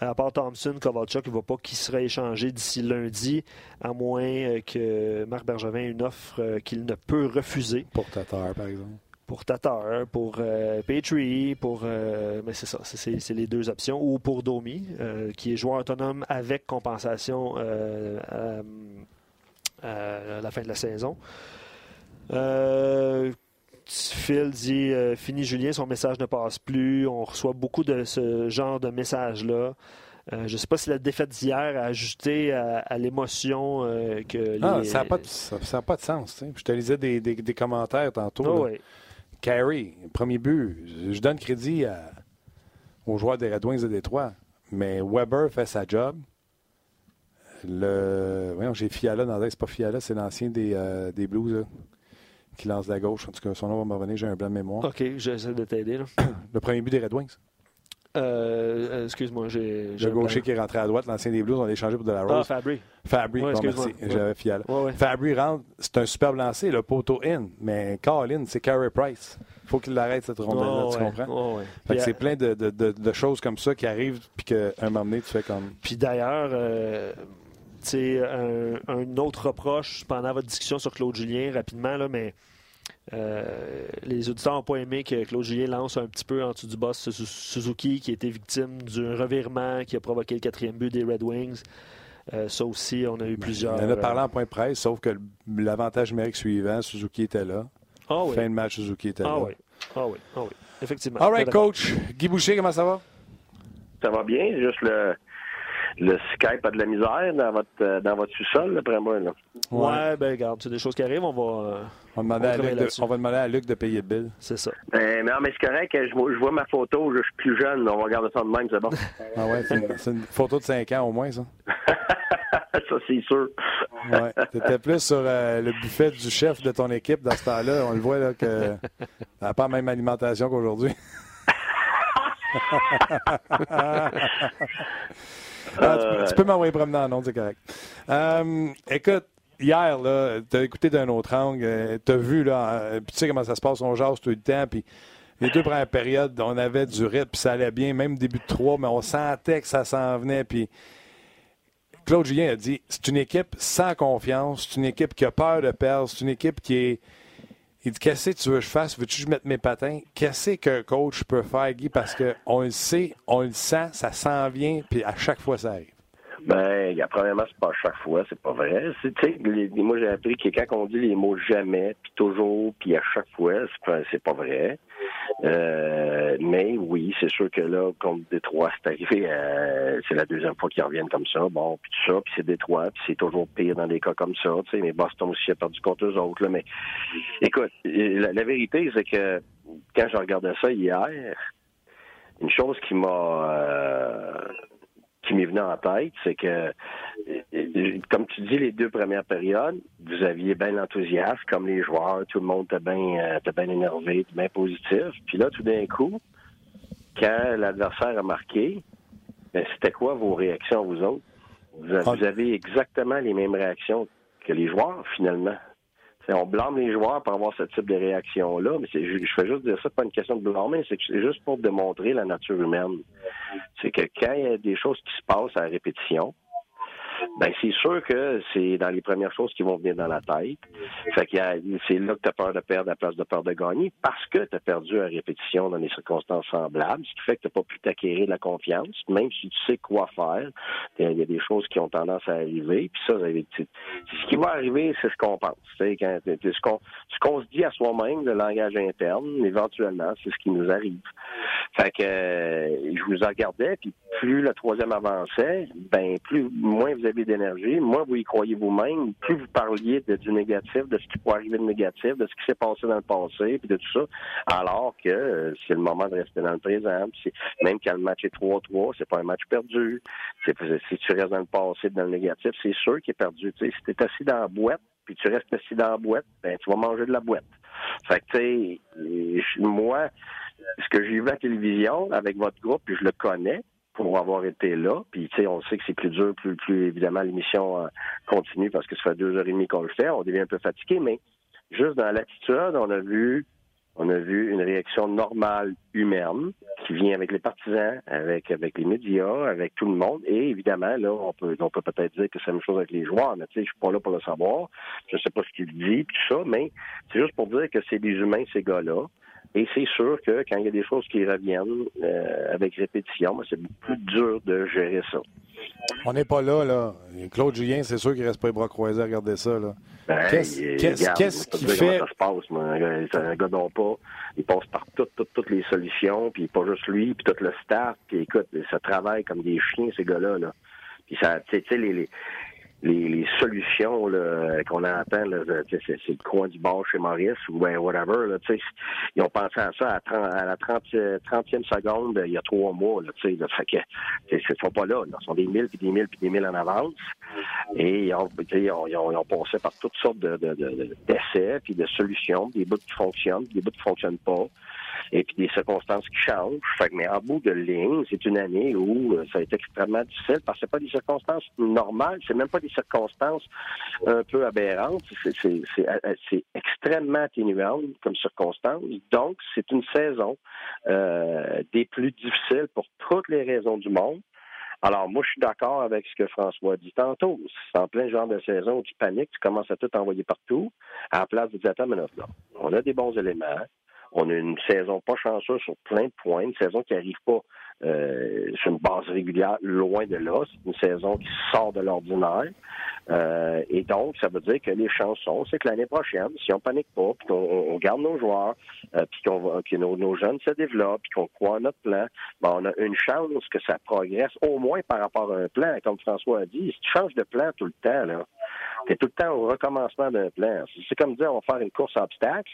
À part Thompson, Kovalchuk, il ne va pas qu'il serait échangé d'ici lundi, à moins euh, que Marc Bergevin ait une offre qu'il ne peut refuser. Pour Tatar, par exemple pour Tatar, pour euh, Petrie, pour. Euh, mais c'est ça, c'est les deux options. Ou pour Domi, euh, qui est joueur autonome avec compensation à, la fin de la saison. Phil dit Fini Julien, son message ne passe plus. On reçoit beaucoup de ce genre de messages-là. je ne sais pas si la défaite d'hier a ajouté à, l'émotion que. Ah, ça n'a pas, pas, de sens. Je te lisais des, des, commentaires tantôt. Ah Carey, premier but. Je donne crédit aux joueurs des Red Wings de Détroit. Mais Weber fait sa job. Le... Voyons, j'ai Fiala dans C'est pas Fiala, c'est l'ancien des, euh, des Blues qui lance de la gauche. En tout cas, son nom va me revenir, j'ai un blanc de mémoire. OK, j'essaie de t'aider. Le premier but des Red Wings. Euh, euh, excuse-moi, j'ai. Le gaucher qui est rentré à droite, l'ancien des Blues, on l'a échangé pour de la Rose. Ah, Fabry. Fabry, bon, merci. J'avais Fiala. Fabry rentre, c'est un superbe lancé, le poteau in, mais Carlin, c'est Carey Price. Il faut qu'il l'arrête cette rondelle-là, tu comprends? c'est euh, plein de, de, de, choses comme ça qui arrivent, puis qu'à un moment donné, tu fais comme. Puis d'ailleurs, c'est un, un, autre reproche pendant votre discussion sur Claude Julien, rapidement, là, mais euh, les auditeurs n'ont pas aimé que Claude Julien lance un petit peu en dessous du boss Suzuki, qui a été victime d'un revirement qui a provoqué le quatrième but des Red Wings. Euh, ça aussi, on a eu plusieurs. On en a parlé en point de presse, sauf que l'avantage numérique suivant, Suzuki était là. Ah oui. Fin de match, Suzuki était ah là. Oui. Ah oui, ah oui, effectivement. All right, coach. Guy Boucher, comment ça va? Ça va bien, juste le, le Skype a de la misère dans votre, euh, dans votre sous-sol, après moi. Là. Ouais, ben regarde, c'est des choses qui arrivent, on va. Euh, on, va demander, à Luc de, on va demander à Luc de payer le bill. C'est ça. Ben, non, mais c'est correct, je, je, vois ma photo, je suis plus jeune, on va regarder ça de même, c'est bon. (laughs) ah ouais, c'est une, photo de 5 ans au moins, ça. (laughs) ça, c'est sûr. ouais, t'étais plus sur euh, le buffet du chef de ton équipe dans ce temps-là. On le voit là que n'a pas la même alimentation qu'aujourd'hui. (laughs) Ah, tu, peux m'envoyer promener en nom, c'est correct. Euh, écoute, hier, tu as écouté d'un autre angle, euh, tu as vu, là, euh, tu sais comment ça se passe, on jase tout le temps, puis les deux premières périodes, on avait du rythme, puis ça allait bien, même début de trois, mais on sentait que ça s'en venait, puis Claude Julien a dit, c'est une équipe sans confiance, c'est une équipe qui a peur de perdre, c'est une équipe qui est il dit Qu'est-ce que tu veux que je fasse? Veux-tu que je mette mes patins? Qu'est-ce qu'un coach peut faire, Guy? Parce qu'on le sait, on le sent, ça s'en vient, puis à chaque fois, ça arrive. Ben, premièrement, c'est pas à chaque fois, c'est pas vrai. Moi, j'ai appris que quand on dit les mots jamais, puis toujours, puis à chaque fois, c'est pas, vrai. Euh, mais oui, c'est sûr que là, contre Détroit, c'est arrivé, euh, c'est la deuxième fois qu'ils reviennent comme ça. Bon, puis tout ça, puis c'est Détroit, puis c'est toujours pire dans des cas comme ça. Tu sais, mais Boston aussi a perdu contre eux autres. Là, mais écoute, la, la vérité, c'est que quand je regardais ça hier, une chose qui m'a qui m'est venu en tête, c'est que, comme tu dis, les deux premières périodes, vous aviez bien l'enthousiasme, comme les joueurs, tout le monde était bien, euh, bien énervé, bien positif. Puis là, tout d'un coup, quand l'adversaire a marqué, ben, c'était quoi vos réactions, vous autres? Vous ah. avez exactement les mêmes réactions que les joueurs, finalement on blâme les joueurs pour avoir ce type de réaction-là, mais je, je fais juste dire ça, pas une question de blâmer, c'est juste pour démontrer la nature humaine. C'est que quand il y a des choses qui se passent à répétition, ben c'est sûr que c'est dans les premières choses qui vont venir dans la tête. Fait que c'est là que tu as peur de perdre à la place de peur de gagner parce que tu as perdu à répétition dans des circonstances semblables, ce qui fait que tu pas pu t'acquérir de la confiance, même si tu sais quoi faire. Il y a des choses qui ont tendance à arriver. Puis ça, ce qui va arriver, c'est ce qu'on pense. Quand, ce qu'on ce qu'on se dit à soi-même, le langage interne, éventuellement, c'est ce qui nous arrive. Fait que euh, je vous en regardais, puis plus le troisième avançait, ben plus moins vous avez d'énergie, moins vous y croyez vous-même, plus vous parliez de, du négatif, de ce qui pourrait arriver de négatif, de ce qui s'est passé dans le passé, puis de tout ça, alors que euh, c'est le moment de rester dans le présent. Même quand le match est 3-3, c'est pas un match perdu. si tu restes dans le passé, dans le négatif, c'est sûr qu'il est perdu. si tu es assis dans la boîte, puis tu restes assis dans la boîte, ben tu vas manger de la boîte. Fait que, tu sais, moi, ce que j'ai vu à la télévision avec votre groupe, puis je le connais, pour avoir été là. Puis, tu sais, on sait que c'est plus dur, plus, plus évidemment, l'émission euh, continue parce que ça fait deux heures et demie qu'on le fait. On devient un peu fatigué, mais juste dans l'attitude, on a vu on a vu une réaction normale humaine qui vient avec les partisans, avec avec les médias, avec tout le monde. Et évidemment, là, on peut on peut peut-être dire que c'est la même chose avec les joueurs, mais tu sais, je suis pas là pour le savoir. Je sais pas ce qu'il dit, tout ça, mais c'est juste pour dire que c'est des humains, ces gars-là. Et c'est sûr que quand il y a des choses qui reviennent euh, avec répétition, ben, c'est beaucoup plus dur de gérer ça. On n'est pas là, là. Claude Julien, c'est sûr qu'il reste pas les bras croisés à regarder ça, là. Ben, qu'est-ce qui fait... ça se passe. C'est un gars dont pas. Il passe par toutes, toutes, toutes les solutions, puis pas juste lui, puis tout le staff. Puis écoute, ça travaille comme des chiens, ces gars-là, là. Puis ça, tu sais, les, les, solutions qu'on entend, c'est, le coin du bord chez Maurice ou ben, whatever. Là, ils ont pensé à ça à, la 30, e seconde il y a trois mois. Là, fait que, ils ne sont pas là, Ils sont des mille, puis des mille, puis des mille en avance. Et ils ont, ils ont, ils ont, passé par toutes sortes de, d'essais, puis de solutions, des bouts qui fonctionnent, des bouts qui ne fonctionnent pas et puis des circonstances qui changent. Mais en bout de ligne, c'est une année où euh, ça a été extrêmement difficile parce que c'est pas des circonstances normales, c'est même pas des circonstances un peu aberrantes, c'est euh, extrêmement atténuant comme circonstances. Donc, c'est une saison euh, des plus difficiles pour toutes les raisons du monde. Alors, moi, je suis d'accord avec ce que François dit tantôt. C'est en plein genre de saison où tu paniques, tu commences à tout envoyer partout, à la place de dire, attends, mais là, on a des bons éléments, on a une saison pas chanceuse sur plein de points, une saison qui n'arrive pas euh, sur une base régulière, loin de là. C'est une saison qui sort de l'ordinaire. Euh, et donc, ça veut dire que les chansons, c'est que l'année prochaine, si on panique pas, puis qu'on garde nos joueurs, euh, puis qu'on que nos, jeunes se développent, puis qu'on croit à notre plan, ben, on a une chance que ça progresse, au moins par rapport à un plan. Comme François a dit, si tu changes de plan tout le temps, là, es tout le temps au recommencement d'un plan. C'est comme dire, on va faire une course à obstacles,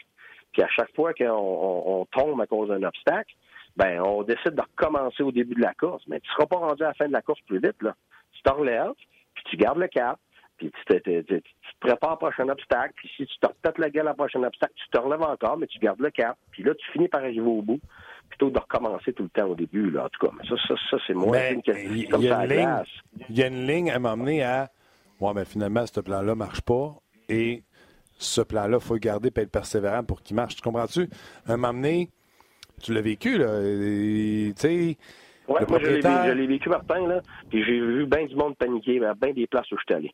puis à chaque fois qu'on tombe à cause d'un obstacle, ben on décide de recommencer au début de la course. Mais tu ne seras pas rendu à la fin de la course plus vite. Là. Tu te relèves, puis tu gardes le cap, puis tu te, prépares au prochain obstacle, puis si tu te repètes la gueule à la prochaine obstacle, tu te relèves encore, mais tu gardes le cap, puis là, tu finis par arriver au bout, plutôt que de recommencer tout le temps au début. Là. En tout cas, mais ça, ça, ça c'est moi. Ben, il y, a une ligne à m'emmener à Ouais, mais finalement, ce plan-là ne marche pas. Et ce plan-là, il faut le garder et être persévérant pour qu'il marche. Tu comprends-tu? Un moment donné, tu l'as vécu, là. Tu sais. Oui, moi, je l'ai vécu, Martin, là. Puis j'ai vu bien du monde paniquer à bien des places où je suis allé.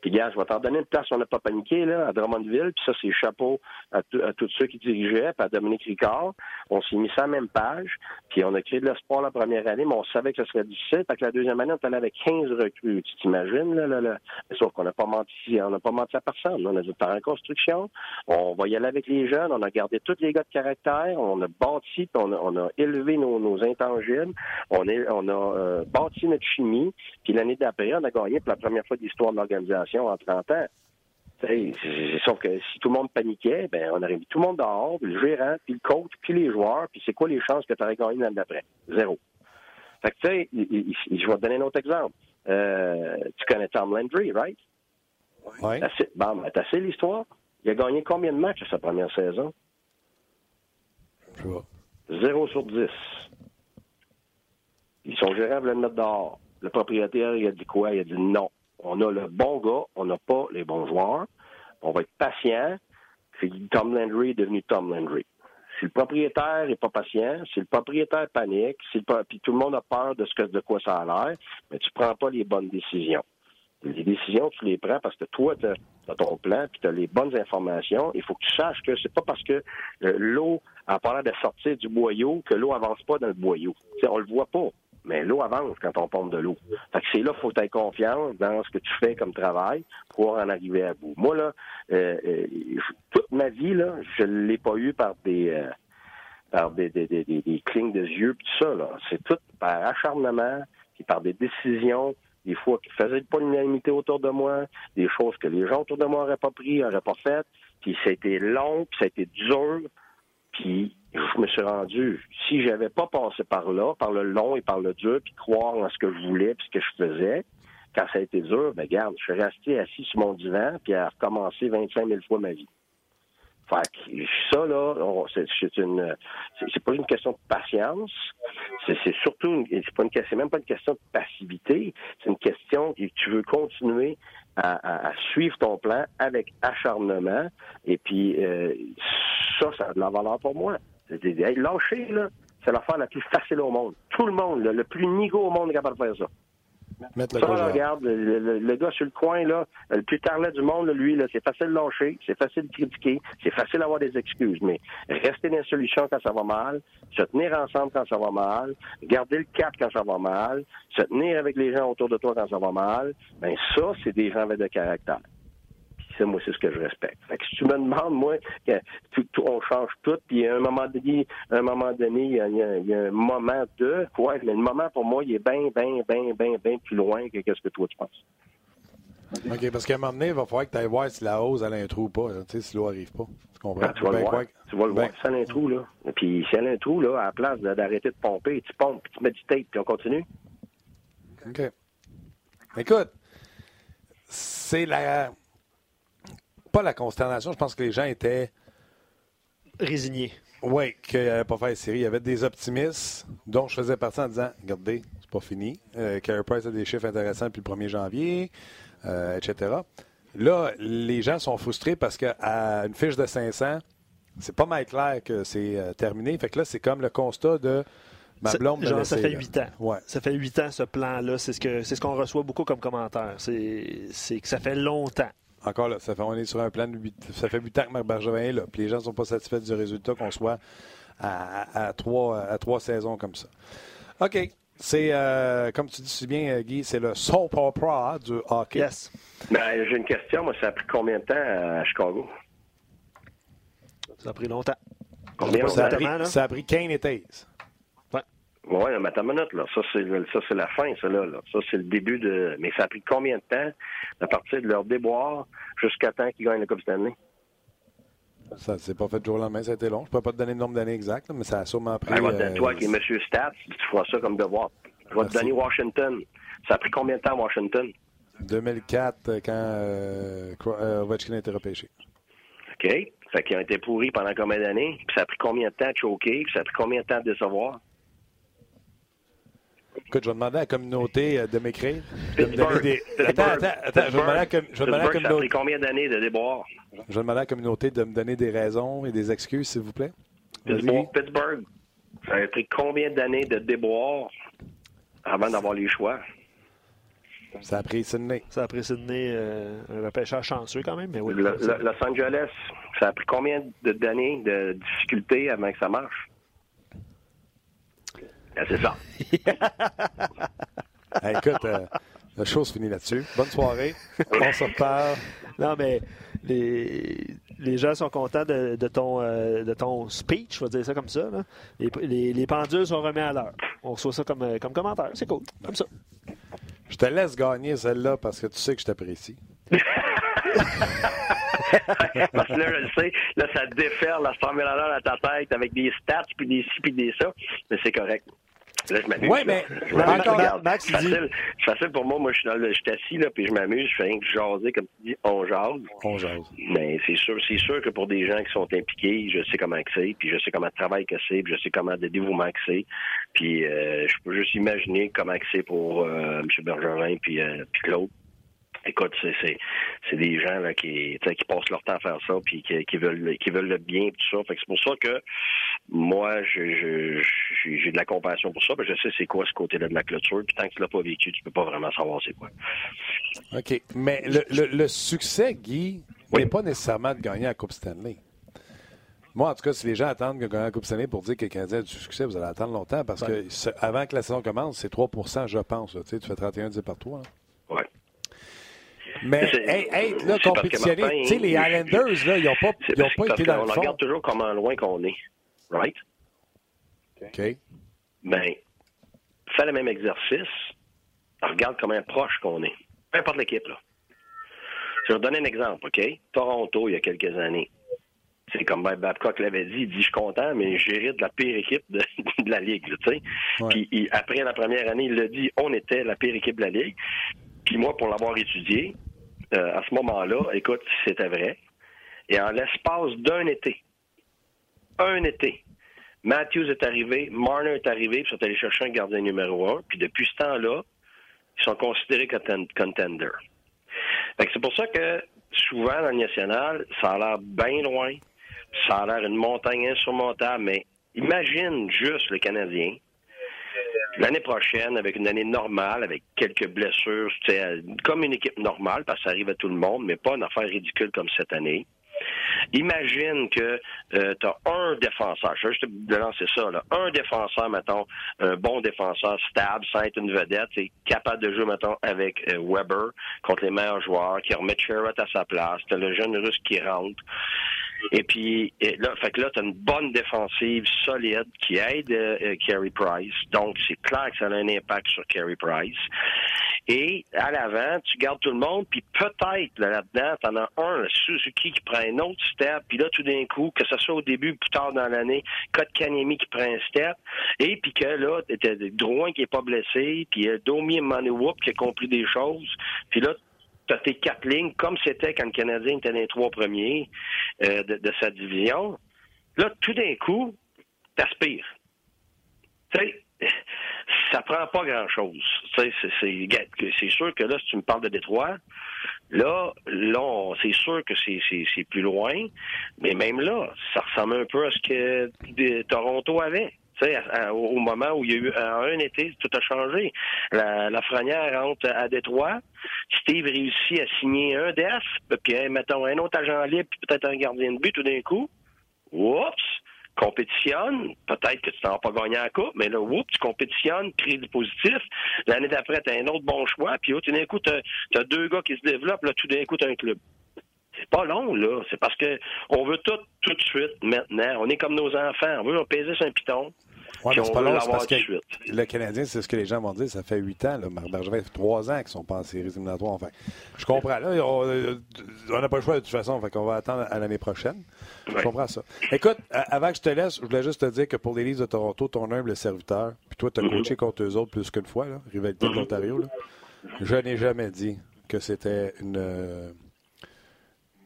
Puis, gars, je vais t'en donner une place on n'a pas paniqué, là, à Drummondville. Puis ça, c'est chapeau à, tous ceux qui dirigeaient, puis à Dominique Ricard. On s'est mis ça la même page. Puis on a créé de l'espoir la première année, mais on savait que ce serait difficile. Fait que la deuxième année, on est allé avec 15 recrues. Tu t'imagines, là, là, là? Sauf qu'on n'a pas menti, on n'a pas menti à personne. On a dit, par en construction, on va y aller avec les jeunes. On a gardé tous les gars de caractère. On a bâti, puis on a, on a élevé nos, nos intangibles. On, est, on a euh, bâti notre chimie. Puis l'année d'après, on a gagné pour la première fois de l'histoire de l'organisation en 30 ans. Sauf que si tout le monde paniquait, ben on aurait mis tout le monde dehors, puis le gérant, puis le coach, puis les joueurs, puis c'est quoi les chances que tu aurais gagné l'année d'après? Zéro. Fait que tu sais, je vais te donner un autre exemple. Euh, tu connais Tom Landry, right? Oui. Bon, ben, t'as assez l'histoire? Il a gagné combien de matchs à sa première saison? Zéro sur dix. Ils sont gérants voulait le mettre dehors. Le propriétaire, il a dit quoi? Il a dit non. On a le bon gars, on n'a pas les bons joueurs. On va être patient. Tom Landry est devenu Tom Landry. Si le propriétaire n'est pas patient, si le propriétaire panique, si le, puis tout le monde a peur de ce que de quoi ça a l'air, mais tu prends pas les bonnes décisions. Les décisions, tu les prends parce que toi, tu as, ton plan, puis tu as les bonnes informations. Il faut que tu saches que c'est pas parce que euh, l'eau a pas l'air de sortir du boyau que l'eau avance pas dans le boyau. T'sais, on le voit pas mais l'eau avance quand on pompe de l'eau. Fait que c'est là qu'il faut avoir confiance dans ce que tu fais comme travail pour en arriver à bout. Moi, là, euh, euh, toute ma vie, là, je ne l'ai pas eu par des euh, par des, des, des, clignes de yeux puis tout ça. Là. C'est tout par acharnement, puis par des décisions, des fois qui faisaient pas l'unanimité autour de moi, des choses que les gens autour de moi n'auraient pas pris, n'auraient pas faites, puis ça a été long, puis ça a été dur, je me suis rendu. Si j'avais pas passé par là, par le long et par le dur, puis croire en ce que je voulais, puis ce que je faisais, quand ça a été dur, ben garde, je suis resté assis sur mon divan, puis à recommencer 25 000 fois ma vie. Fait que ça, là, c'est une c'est pas une question de patience. C'est surtout une c'est même pas une question de passivité. C'est une question que tu veux continuer à, suivre ton plan avec acharnement. Et puis euh, ça, ça a de la valeur pour moi. Hey, lâcher, là, c'est l'affaire la plus facile au monde. Tout le monde, le plus nigo au monde est capable de faire ça. Mettre ça, regarde, le, gars sur le coin, là, le plus tarlet du monde, lui, là, c'est facile de lâcher, c'est facile de critiquer, c'est facile d'avoir des excuses, mais rester dans la solution quand ça va mal, se tenir ensemble quand ça va mal, garder le cap quand ça va mal, se tenir avec les gens autour de toi quand ça va mal, ben ça, c'est des gens avec de caractère moi, c'est ce que je respecte. Fait que si tu me demandes, moi, que, on change tout, puis à un moment donné, un moment donné, il y, a, un moment de, ouais, mais le moment pour moi, il est bien, bien, bien, bien, bien plus loin que ce que toi tu penses. OK, parce qu'à un moment donné, il va falloir que tu ailles voir si la hausse a un trou ou pas, tu sais, si l'eau n'arrive pas. Tu comprends? Ben, tu, vas le voir. tu vas le voir. Si elle a un trou, là. Puis si elle a un trou, là, à la place d'arrêter de pomper, tu pompes, puis tu mets du tape, puis on continue. OK. Écoute, c'est la pas la consternation. Je pense que les gens étaient résignés. Oui, qu'il n'allait pas faire série. Il y avait des optimistes dont je faisais partie en disant Regardez, c'est pas fini. Euh, Carey Price a des chiffres intéressants depuis le 1er janvier, euh, etc. Là, les gens sont frustrés parce qu'à une fiche de 500, c'est pas mal clair que c'est euh, terminé. Fait que là, c'est comme le constat de ma blonde. Genre, ça fait huit ans. Ouais. Ça fait huit ans, ce plan-là. C'est ce qu'on ce qu'on reçoit beaucoup comme commentaire. C'est que ça fait longtemps. Encore là, ça fait, on est sur un plan de 8, ça fait 8 ans que Marc Bergevin est là. Puis les gens ne sont pas satisfaits du résultat qu'on soit à, trois, à trois saisons comme ça. OK. C'est, euh, comme tu dis si bien, Guy, c'est le soap opera du hockey. Yes. Ben, j'ai une question. Moi, ça a pris combien de temps à Chicago? Ça a pris longtemps. Combien ça, a pris, ça a pris Kane et Taze. Oui, mais attends une minute, là. Ça, c'est, ça, c'est la fin, ça, là, Ça, c'est le début de. Mais ça a pris combien de temps à partir de leur déboire jusqu'à temps qu'ils gagnent le Coupe Stanley? Ça s'est pas fait du jour au lendemain, ça a été long. Je peux pas te donner le nombre d'années exact, mais ça a sûrement pris. Ben, euh, toi qui es M. Stats, tu feras ça comme devoir. Je vais te donner Washington. Ça a pris combien de temps Washington? 2004, euh, quand euh, euh, Ovechkin a été repêché. OK. Fait qu'ils ont été pourris pendant combien d'années? Puis ça a pris combien de temps de choquer? Puis ça a pris combien de temps de décevoir? Écoute, je vais demander à la communauté euh, de m'écrire. des... Attends, attends, attends. Je vais demander à, la communauté. Ça a pris combien d'années de déboire? Je vais demander à la communauté de me donner des raisons et des excuses, s'il vous plaît. Pittsburgh. Ça a pris combien d'années de déboire avant d'avoir les choix? Ça a pris Sydney. Ça a pris Sydney, euh, un repêchage chanceux quand même, mais oui. Le- Los Angeles, ça a pris combien de- d'années de difficultés avant que ça marche? Ben, c'est ça. (laughs) Hey, écoute, euh, la chose finit là-dessus. Bonne soirée. On se reparle. Non, mais les, les gens sont contents de, de ton, euh, de ton speech, je vais dire ça comme ça. là. Les, les- les pendules sont remis à l'heure. On reçoit ça comme, euh, comme commentaire. C'est cool. Comme ça. Je te laisse gagner celle-là parce que tu sais que je t'apprécie. (laughs) Parce que là, je le sais, là, ça déferle à 100 000 à ta tête avec des stats, puis des ci, puis des ça. Mais c'est correct. Là, je m'amuse. Là. mais-. Max, c'est facile, facile pour moi. Moi, je suis, dans le, je suis assis, là, puis je m'amuse. Je fais rien que jaser, comme tu dis, on jase. On jase. Mais c'est sûr, c'est sûr que pour des gens qui sont impliqués, je sais comment que c'est, puis je sais comment de travail que c'est, puis je sais comment de dévouement que c'est. Puis euh, je peux juste imaginer comment que c'est pour euh, M. Bergerin puis, euh, puis Claude. Écoute, c'est c'est c'est des gens là qui qui passent leur temps à faire ça puis qui, qui veulent qui veulent le bien tout ça. Fait que c'est pour ça que moi je je- j'ai j'ai de la compassion pour ça, que je sais c'est quoi ce côté-là de la clôture. Puis tant que tu l'as pas vécu, tu peux pas vraiment savoir c'est quoi. OK. Mais le, le- le succès, Guy, Oui. n'est pas nécessairement de gagner la Coupe Stanley. Moi, en tout cas, si les gens attendent que gagner la Coupe Stanley pour dire que le Canadien a du succès, vous allez attendre longtemps parce que ce- avant que la saison commence, c'est 3% je pense. là. Tu fais 31 10 par toi. Ouais. Mais C'est- hey, hey, là, compétitionner, Martin, tu sais, les Islanders, là, ils n'ont pas, C'est ils ont parce, pas été dans qu'on le fond. regarde toujours comment loin qu'on est. Right? OK. Ben, fais le même exercice, regarde comment proche qu'on est. Peu importe l'équipe, là. Je vais vous donner un exemple, OK? Toronto, il y a quelques années. C'est comme ben Babcock l'avait dit, il dit, je suis content, mais j'hérite de la pire équipe de, (laughs) de la Ligue, là, tu sais. Ouais. Puis il- après la première année, il l'a dit, on était la pire équipe de la Ligue. Puis moi, pour l'avoir étudié, euh, à ce moment-là, écoute, c'était vrai. Et en l'espace d'un été, un été, Matthews est arrivé, Marner est arrivé, puis ils sont allés chercher un gardien numéro un. Puis depuis ce temps-là, ils sont considérés conten- contenders. C'est pour ça que souvent dans le national, ça a l'air bien loin, ça a l'air une montagne insurmontable, mais imagine juste le Canadien. L'année prochaine, avec une année normale, avec quelques blessures, tu sais, comme une équipe normale, parce que ça arrive à tout le monde, mais pas une affaire ridicule comme cette année. Imagine que tu as un défenseur, je vais juste te lancer ça, là. un défenseur, mettons, un bon défenseur stable, sans être une vedette, est capable de jouer, mettons, avec euh, Weber contre les meilleurs joueurs, qui remet Sherrod à sa place, t'as le jeune russe qui rentre. Et puis là, fait que là, tu as une bonne défensive solide qui aide euh, Carey Price. Donc, c'est clair que ça a un impact sur Carey Price. Et à l'avant, tu gardes tout le monde, puis peut-être là, là-dedans, t'en as un, Suzuki qui prend un autre step, puis là, tout d'un coup, que ce soit au début ou plus tard dans l'année, Kotkaniemi qui prend un step, et puis que là, t'as Drouin qui est pas blessé, puis euh, Domi Manewup qui a compris des choses, puis là, tu as tes quatre lignes, comme c'était quand le Canadien était dans les trois premiers euh, de, sa division. Là, tout d'un coup, t'aspires. Tu sais, (laughs) ça prend pas grand-chose. C'est- sûr que là, si tu me parles de Détroit, là, là, c'est sûr que c'est- plus loin, mais même là, ça ressemble un peu à ce que de- Toronto avait. À- à- au moment où il y a eu un été, tout a changé. La, la Frenière rentre à Détroit. Steve réussit à signer un def, puis mettons un autre agent libre, puis peut-être un gardien de but tout d'un coup. Oups! Compétitionne, peut-être que tu n'auras pas gagné la coupe, mais là, oups, tu compétitionnes, crée du positif. L'année d'après, tu as un autre bon choix, puis là, tout d'un coup, tu as, deux gars qui se développent, là, tout d'un coup, tu as un club. C'est pas long, là. C'est parce que on veut tout, tout de suite, maintenant. On est comme nos enfants. On veut peser sur un piton. Ouais, mais c'est on pas long, parce que le Canadien, c'est ce que les gens vont dire, ça fait huit ans. Là. Marc Bergevin, ça fait trois ans qu'ils sont pas en séries éliminatoires. Enfin, je comprends. Là, on euh, on n'a pas le choix de toute façon, fait qu'on va attendre à l'année prochaine. Je comprends ça. Écoute, euh, avant que je te laisse, je voulais juste te dire que pour les Leafs de Toronto, ton humble serviteur, puis toi, tu as Mhm. coaché contre eux autres plus qu'une fois, là, rivalité de l'Ontario, là. je n'ai jamais dit que c'était une, euh,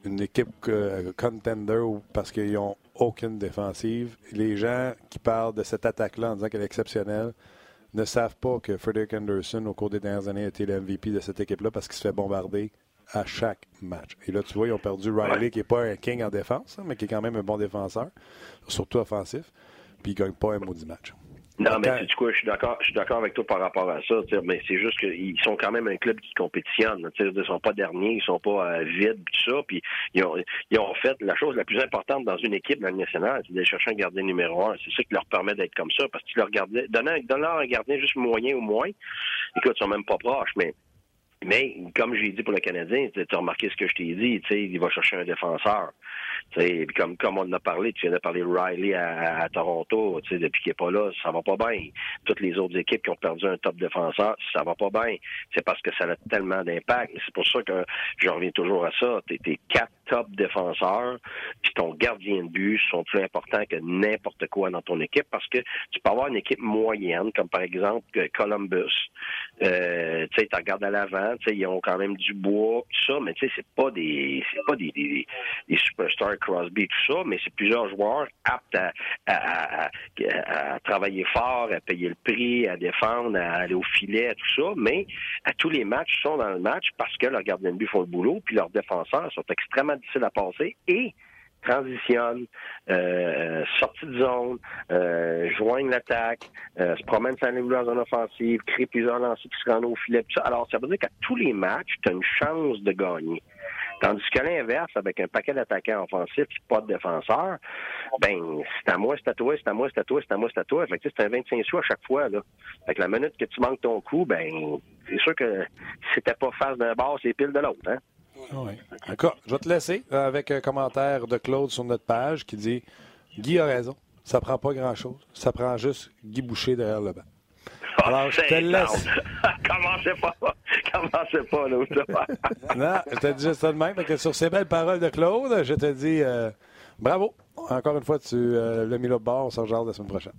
une équipe euh, contender parce qu'ils n'ont aucune défensive. Les gens qui parlent de cette attaque-là en disant qu'elle est exceptionnelle ne savent pas que Frederick Anderson, au cours des dernières années, a été le MVP de cette équipe-là parce qu'il se fait bombarder à chaque match. Et là, tu vois, ils ont perdu Riley, qui n'est pas un king en défense, hein, mais qui est quand même un bon défenseur, surtout offensif, puis il ne gagne pas un maudit match. Non, mais tu quoi, je suis d'accord, je suis d'accord avec toi par rapport à ça. Mais c'est juste qu'ils sont quand même un club qui compétitionne. Ils ne sont pas derniers, ils sont pas euh, vides, tout ça. Puis ils ont, ils ont fait la chose la plus importante dans une équipe nationale, c'est de chercher un gardien numéro un. C'est ça qui leur permet d'être comme ça, parce que tu leur gardais, donne-leur un gardien juste moyen ou moins. Écoute, ils sont même pas proches, mais mais, comme j'ai dit pour le Canadien, tu as remarqué ce que je t'ai dit, il va chercher un défenseur. Comme, comme on en a parlé, tu viens de parler Riley à, Toronto, depuis qu'il n'est pas là, ça va pas bien. Toutes les autres équipes qui ont perdu un top défenseur, ça va pas bien. C'est parce que ça a tellement d'impact. C'est pour ça que je reviens toujours à ça. Tu es, quatre top défenseurs, puis ton gardien de but sont plus importants que n'importe quoi dans ton équipe parce que tu peux avoir une équipe moyenne, comme par exemple Columbus. Euh, tu regardes à l'avant, ils ont quand même du bois, tout ça, mais tu sais, c'est pas des c'est pas des, des, des superstars Crosby, tout ça, mais c'est plusieurs joueurs aptes à, travailler fort, à payer le prix, à défendre, à aller au filet, tout ça, mais à tous les matchs, ils sont dans le match parce que leurs gardiens de but font le boulot, puis leurs défenseurs sont extrêmement difficiles à passer et transitionnent, euh, de zone, euh, joignent l'attaque, euh, se promènent sans les en offensive, créent plusieurs lancers qui se rendent au filet. Tout ça. Alors, ça veut dire qu'à tous les matchs, tu as une chance de gagner. Tandis qu'à l'inverse, avec un paquet d'attaquants offensifs et pas de défenseurs, ben, c'est à moi, c'est à toi, c'est à moi, c'est à toi, c'est à moi, c'est à toi. Fait que c'est un 25 sous à chaque fois, là. Fait que la minute que tu manques ton coup, ben, c'est sûr que c'était pas face d'un bord, c'est pile de l'autre, hein. Oui. D'accord. Je vais te laisser avec un commentaire de Claude sur notre page qui dit Guy a raison. Ça prend pas grand-chose. Ça prend juste Guy Boucher derrière le banc. Alors, je te laisse. (laughs) Commencez pas. (laughs) Commencez pas, là. (laughs) non, je te dis ça de même. Que sur ces belles paroles de Claude, je te dis euh, bravo. Encore une fois, tu euh, l'as mis là bord. On s'en genre la semaine prochaine.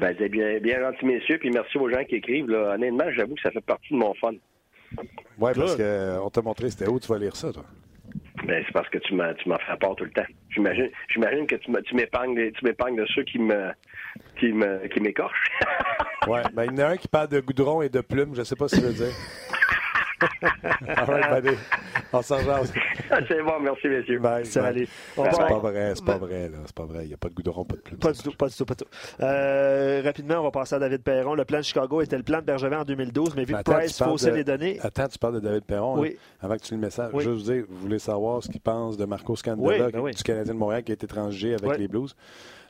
Ben, c'est bien, bien gentil, messieurs. Puis merci aux gens qui écrivent. Là. Honnêtement, j'avoue que ça fait partie de mon fun. Oui, parce qu'on t'a montré c'était où tu vas lire ça, toi. Ben, c'est parce que tu m'as, tu m'as fait part tout le temps. J'imagine, j'imagine que tu, tu m'épargnes, tu m'épargnes de ceux qui me, qui me, qui (laughs) ouais, ben, il y en a un qui parle de goudron et de plumes, je sais pas ce que tu veux dire. (laughs) All right, buddy. On s'en C'est bon, merci, messieurs. Bye. C'est pas vrai, c'est pas vrai, là. C'est pas vrai. Il n'y a pas de goudron, pas de plumes. Pas du tout, pas du tout, pas du tout. Euh, rapidement, on va passer à David Perron. Le plan de Chicago était le plan de Bergevin en 2012, mais vu que Price faussait les données. Attends, tu parles de David Perron. Oui. avant que tu le message. Oui. Juste dire, vous voulez savoir ce qu'il pense de Marco Scandella, oui, ben du Canadien de Montréal, qui a été étranger avec les Blues.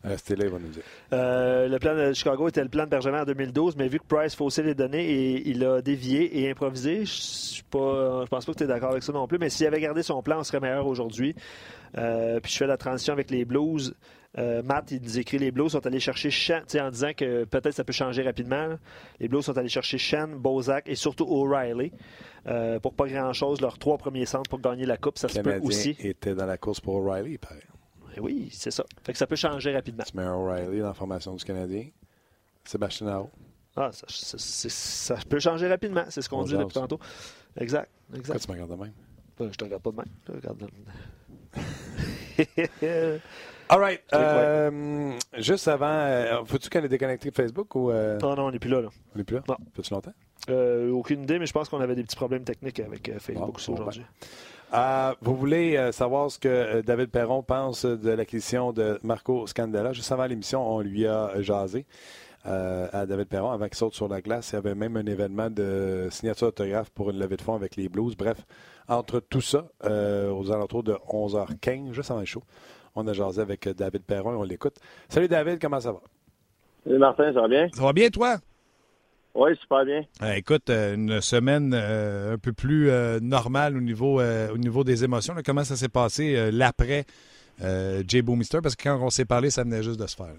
Euh, C'était va nous dire. Euh, le plan de Chicago était le plan de Bergevin en 2012, mais vu que Price faussait les données et il a dévié et improvisé, je ne pense pas que tu es d'accord avec ça non plus, mais s'il avait gardé son plan, on serait meilleur aujourd'hui. Euh, puis je fais la transition avec les Blues. Matt, il nous écrit les Blues sont allés chercher Shen, en disant que peut-être ça peut changer rapidement. Les Blues sont allés chercher Shen, Bozak et surtout O'Reilly. pour pas grand-chose, leurs trois premiers centres pour gagner la Coupe, ça se peut aussi. était dans la course pour O'Reilly, pareil. Ben oui, c'est ça. Fait que ça peut changer rapidement. Tu mets O'Reilly dans la formation du Canadien. Sébastien Ao. Ah, ça, ça, peut changer rapidement. C'est ce qu'on dit depuis tantôt. Exact. exact. Pourquoi tu me regardes de même? Ben, je te regarde pas de même. Je te regarde de même. (laughs) All right. (laughs) Euh, juste avant, euh, faut-tu qu'elle est déconnectée de Facebook ou. Euh... Non, non, on n'est plus là, là. On n'est plus là? Non. Fait-tu longtemps? Euh, aucune idée, mais je pense qu'on avait des petits problèmes techniques avec Facebook aujourd'hui. Euh, vous voulez euh, savoir ce que euh, David Perron pense de l'acquisition de Marco Scandella? Juste avant l'émission, on lui a jasé à David Perron avant qu'il saute sur la glace. Il y avait même un événement de signature autographe pour une levée de fonds avec les Blues. Bref, entre tout ça, aux alentours de 11h15, juste avant le show, on a jasé avec David Perron et on l'écoute. Salut David, comment ça va? Salut Martin, ça va bien? Ça va bien, toi? Oui, super bien. Euh, écoute, euh, une semaine euh, un peu plus normale au niveau, au niveau des émotions. comment ça s'est passé l'après Jay Boomister? Parce que quand on s'est parlé, ça venait juste de se faire.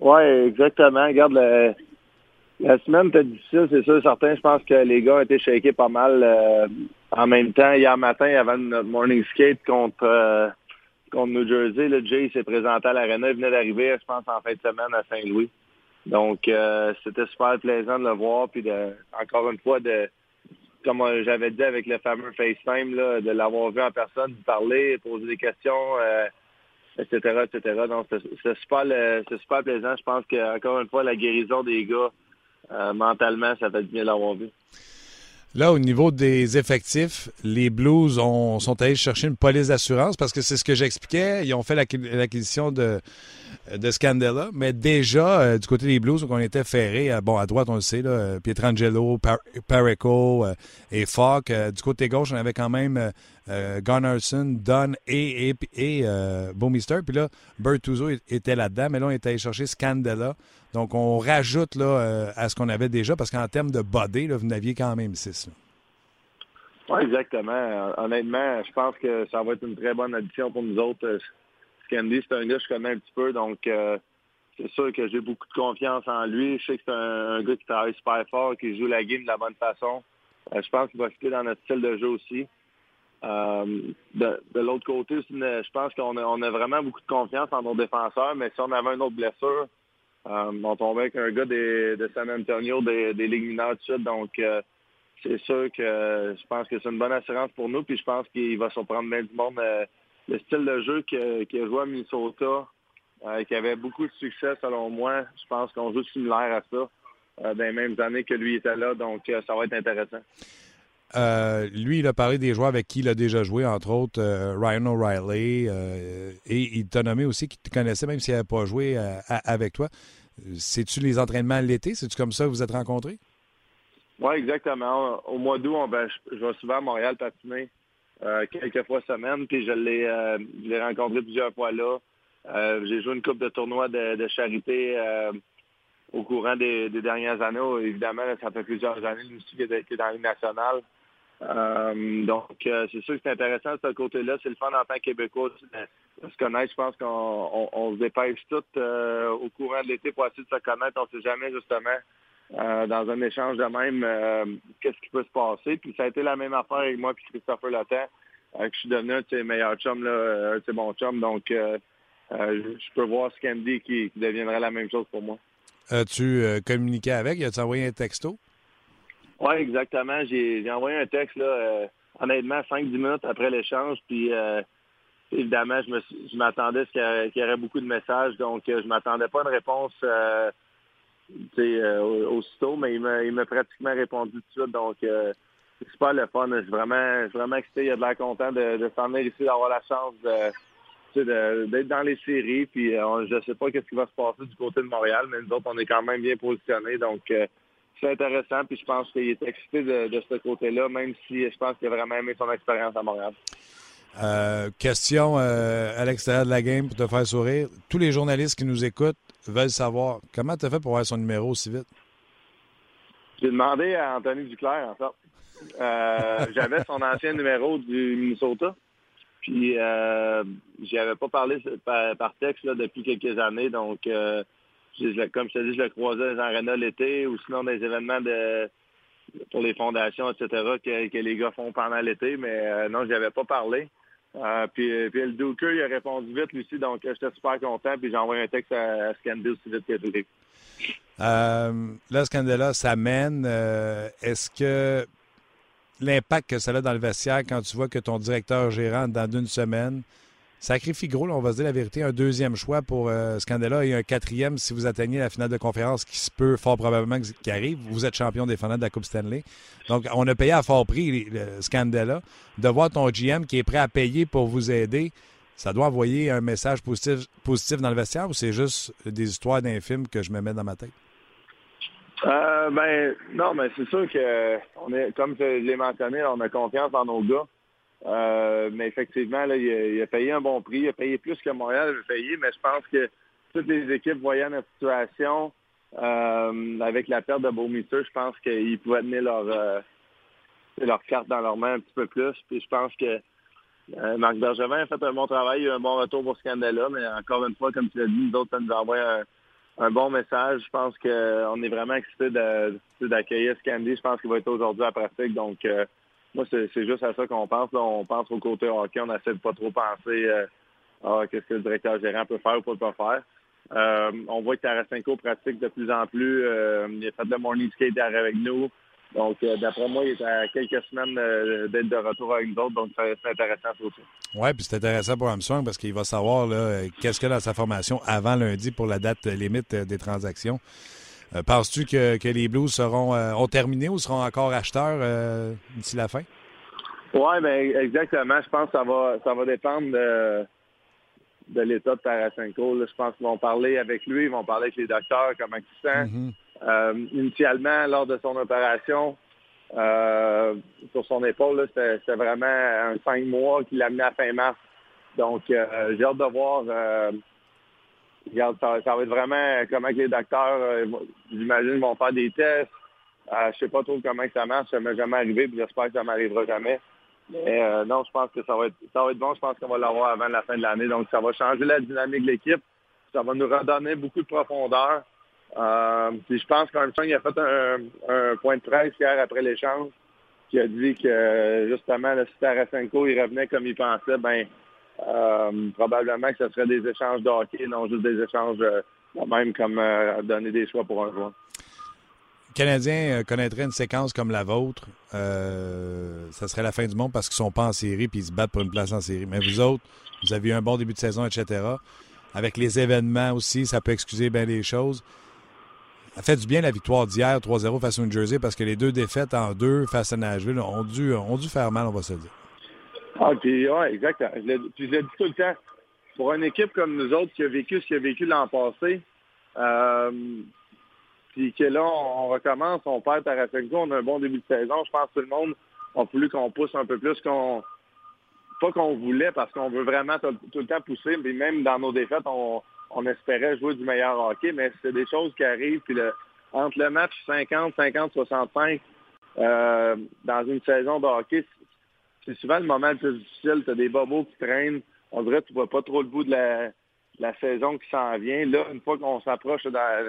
Oui, exactement. Regarde, la semaine était difficile, c'est sûr, certain. Je pense que les gars ont été shakés pas mal. en même temps, hier matin, avant notre morning skate contre, contre New Jersey, le Jay s'est présenté à l'Arena. Il venait d'arriver, je pense, en fin de semaine à Saint-Louis. Donc, euh, c'était super plaisant de le voir, puis de, encore une fois, de, comme j'avais dit avec le fameux FaceTime, de l'avoir vu en personne, de parler, poser des questions, euh, etc., etc. Donc, c'est super, super plaisant. Je pense qu'encore une fois, la guérison des gars, euh, mentalement, ça fait du bien l'avoir vu. Là, au niveau des effectifs, les Blues ont, sont allés chercher une police d'assurance parce que c'est ce que j'expliquais. Ils ont fait l'acquisition de de Scandella, mais déjà, du côté des Blues, on était ferré. bon, à droite, on le sait, là, Pietrangelo, Par et Falk. du côté gauche, on avait quand même Gunnarsson, Dunn et, et, et Puis là, Bertuzzo était là-dedans, mais là, on était allé chercher Scandella. Donc, on rajoute là, à ce qu'on avait déjà, parce qu'en termes de body, là, vous n'aviez quand même six. Oui, exactement. Honnêtement, je pense que ça va être une très bonne addition pour nous autres. C'est un gars que je connais un petit peu, donc euh, c'est sûr que j'ai beaucoup de confiance en lui. Je sais que c'est un, gars qui travaille super fort, qui joue la game de la bonne façon. Euh, je pense qu'il va fitter dans notre style de jeu aussi. Euh, de, l'autre côté, je pense qu'on a, vraiment beaucoup de confiance en nos défenseurs, mais si on avait une autre blessure, on tombait avec un gars de San Antonio, des, des Ligues mineures de suite. Donc, c'est sûr que je pense que c'est une bonne assurance pour nous, puis je pense qu'il va surprendre bien du monde. Euh, le style de jeu qu'il a, joué à Minnesota, euh, qui avait beaucoup de succès selon moi, je pense qu'on joue similaire à ça euh, dans les mêmes années que lui était là, donc ça va être intéressant. lui, il a parlé des joueurs avec qui il a déjà joué, entre autres Ryan O'Reilly, et il t'a nommé aussi qu'il te connaissait, même s'il n'avait pas joué avec toi. C'est-tu les entraînements l'été? C'est-tu comme ça que vous êtes rencontrés? Oui, exactement. Au mois d'août, ben, je, vais souvent à Montréal patiner euh, quelques fois semaine, puis je l'ai euh, rencontré plusieurs fois là. Euh, j'ai joué une coupe de tournois de, charité au courant des, dernières années. Évidemment, ça fait plusieurs années aussi qu'il est, dans l'île nationale. donc, c'est sûr que c'est intéressant de ce côté-là. C'est le fun en tant que Québécois aussi de, se connaître. Je pense qu'on se dépêche tout au courant de l'été pour essayer de se connaître. On ne sait jamais justement euh, dans un échange de même, euh, qu'est-ce qui peut se passer? Puis ça a été la même affaire avec moi puis Christopher Lottin, euh, que je suis devenu un de ses meilleurs chums, là, un de ses bons chums. Donc, je peux voir Scandy qui, qui deviendrait la même chose pour moi. As-tu communiqué avec? As-tu envoyé un texto? Oui, exactement. J'ai envoyé un texte, là, honnêtement, 5-10 minutes après l'échange. Puis, évidemment, je m'attendais à ce qu'il y, aurait beaucoup de messages. Donc, je m'attendais pas à une réponse aussitôt, mais il m'a pratiquement répondu tout de suite. Donc, euh, c'est super le fun. Je suis vraiment, vraiment excité. Il a de l'air content de, de s'en venir ici, d'avoir la chance d'être dans les séries. Puis euh, je ne sais pas ce qui va se passer du côté de Montréal, mais nous autres, on est quand même bien positionnés. Donc, c'est intéressant. Puis je pense qu'il est excité de, ce côté-là, même si je pense qu'il a vraiment aimé son expérience à Montréal. question à l'extérieur de la game pour te faire sourire. Tous les journalistes qui nous écoutent, veulent savoir comment tu as fait pour avoir son numéro aussi vite? J'ai demandé à Anthony Duclair, en fait. Euh, (laughs) j'avais son ancien numéro du Minnesota. Puis, euh, j'y avais pas parlé par, texte depuis quelques années. Donc, euh, comme je te dis, je le croisais dans les arénas l'été ou sinon des événements de pour les fondations, etc., que, les gars font pendant l'été. Mais euh, non, je avais pas parlé. Euh, puis, puis, le Duker, il a répondu vite, Lucie, donc j'étais super content. Puis j'ai envoyé un texte à, à aussi vite que euh, Là, Scandella, ça mène. Euh, est-ce que l'impact que ça a dans le vestiaire quand tu vois que ton directeur gérant, dans une semaine, Sacrifie gros, on va se dire la vérité, un deuxième choix pour euh, Scandella et un quatrième si vous atteignez la finale de conférence qui se peut fort probablement qui arrive. Vous êtes champion défendant de la Coupe Stanley. Donc, on a payé à fort prix le Scandella. De voir ton GM qui est prêt à payer pour vous aider, ça doit envoyer un message positif, dans le vestiaire ou c'est juste des histoires d'un film que je me mets dans ma tête? Euh, ben non, mais c'est sûr que on est, comme je l'ai mentionné, on a confiance dans nos gars. Euh, mais effectivement, là, il, a, payé un bon prix. Il a payé plus que Montréal avait payé, mais je pense que toutes les équipes voyant la situation, euh, avec la perte de Beaumister, je pense qu'ils pouvaient tenir leur, euh, leur carte dans leur main un petit peu plus. Puis je pense que Marc Bergevin a fait un bon travail, il a eu un bon retour pour ce scandale-là, mais encore une fois, comme tu l'as dit, nous autres, ça nous envoie un, un bon message. Je pense qu'on est vraiment excités d'accueillir Scandi. Je pense qu'il va être aujourd'hui à pratique. Donc, moi, c'est juste à ça qu'on pense. On pense au côté hockey. On essaie de pas trop penser euh, à qu'est-ce que le directeur gérant peut faire ou pas faire. Euh, on voit que Tarasenko pratique de plus en plus. Euh, il a fait de morning skate avec nous. Donc, d'après moi, il est à quelques semaines d'être de retour avec nous autres. Donc, c'est intéressant ça aussi. Oui, puis c'est intéressant pour Armstrong parce qu'il va savoir qu'est-ce qu'il a dans sa formation avant lundi pour la date limite des transactions. Euh, penses-tu que, les Blues seront euh, ont terminé ou seront encore acheteurs euh, d'ici la fin? Oui, ben exactement. Je pense que ça va ça va dépendre de l'état de Tarasenko. je pense qu'ils vont parler avec lui, ils vont parler avec les docteurs, comment il se sent. Mhm. Euh, initialement, lors de son opération, sur son épaule, c'était vraiment un cinq mois qui l'a amené à fin mars. Donc, j'ai hâte de voir. Regarde, ça, va être vraiment comment que les docteurs, j'imagine, vont faire des tests. je sais pas trop comment ça marche. Ça m'est jamais arrivé, puis j'espère que ça m'arrivera jamais. Mais non, je pense que ça va être ça va être bon. Je pense qu'on va l'avoir avant la fin de l'année. Donc, ça va changer la dynamique de l'équipe. Ça va nous redonner beaucoup de profondeur. Euh, puis je pense qu'Armstrong a fait un, point de presse hier après l'échange qui a dit que justement, le si Tarasenko il revenait comme il pensait, ben euh, probablement que ce serait des échanges de non juste des échanges euh, même comme donner des choix pour un joueur. Le Canadien connaîtrait une séquence comme la vôtre, ça serait la fin du monde parce qu'ils sont pas en série puis ils se battent pour une place en série. Mais vous autres, vous avez eu un bon début de saison, etc. Avec les événements aussi, ça peut excuser bien les choses a fait du bien la victoire d'hier 3-0 face au New Jersey parce que les deux défaites en deux face à Nashville ont dû, ont dû faire mal, on va se dire. Ah, puis, ouais, exact. puis, je l'ai dit tout le temps. Pour une équipe comme nous autres qui a vécu ce qui a vécu l'an passé, euh, puis que là, on, recommence, on perd Tarasenko, on a un bon début de saison. Je pense que tout le monde a voulu qu'on pousse un peu plus qu'on. Pas qu'on voulait, parce qu'on veut vraiment tout, le temps pousser, mais même dans nos défaites, on, espérait jouer du meilleur hockey, mais c'est des choses qui arrivent. Puis le, entre le match 50, 50, 65, dans une saison de hockey, c'est souvent le moment le plus difficile. Tu as des bobos qui traînent. On dirait que tu vois pas trop le bout de la, saison qui s'en vient. Là, une fois qu'on s'approche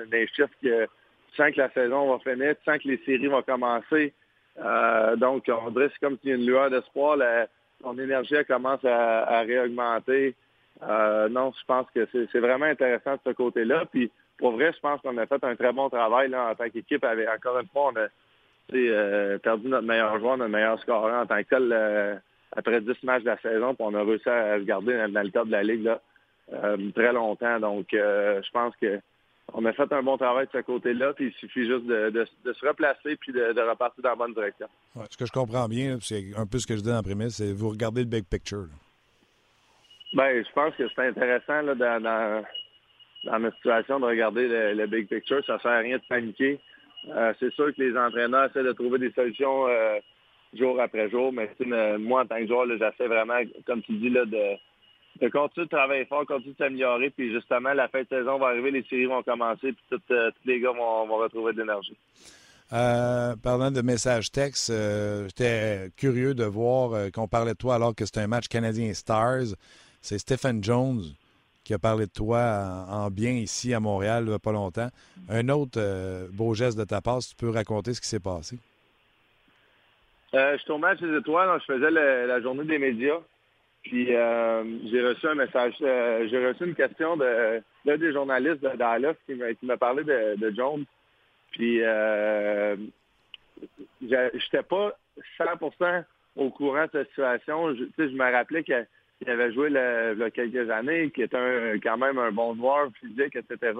des chiffres que tu sens que la saison va finir, tu sens que les séries vont commencer. Euh, donc, on dirait c'est comme s'il y a une lueur d'espoir. Ton énergie commence à, à réaugmenter. Euh, non, je pense que c'est vraiment intéressant de ce côté-là. Puis pour vrai, je pense qu'on a fait un très bon travail là, en tant qu'équipe. Encore une fois, on a euh, perdu notre meilleur joueur, notre meilleur scoreur en tant que tel euh, après 10 matchs de la saison. Puis on a réussi à se garder dans, le top de la Ligue là, très longtemps. Donc je pense que on a fait un bon travail de ce côté-là, puis il suffit juste de, se replacer puis de, repartir dans la bonne direction. ce que je comprends bien, c'est un peu ce que je dis dans la prémisse, c'est vous regardez le big picture. Ben, je pense que c'est intéressant là, dans, dans, dans, ma situation de regarder le, big picture. Ça ne sert à rien de paniquer. Euh, c'est sûr que les entraîneurs essaient de trouver des solutions euh, jour après jour, mais moi, en tant que joueur, j'essaie vraiment, comme tu dis, de, continuer de travailler fort, continuer de s'améliorer, puis justement, la fin de saison va arriver, les séries vont commencer, puis euh, tous les gars vont, retrouver de l'énergie. parlant de messages texte, j'étais curieux de voir qu'on parlait de toi alors que c'était un match canadien Stars. C'est Stephen Jones qui a parlé de toi en, bien ici à Montréal il n'y a pas longtemps. Un autre euh, beau geste de ta part, si tu peux raconter ce qui s'est passé. Euh, je suis au match des étoiles, je faisais la journée des médias. Puis euh, j'ai reçu un message, j'ai reçu une question de l'un des journalistes de Dallas qui m'a parlé de, Jones. Puis euh, j'étais pas 100% au courant de cette situation. Je, je me rappelais que qui avait joué il y a quelques années, qui est un, quand même un bon joueur physique, etc.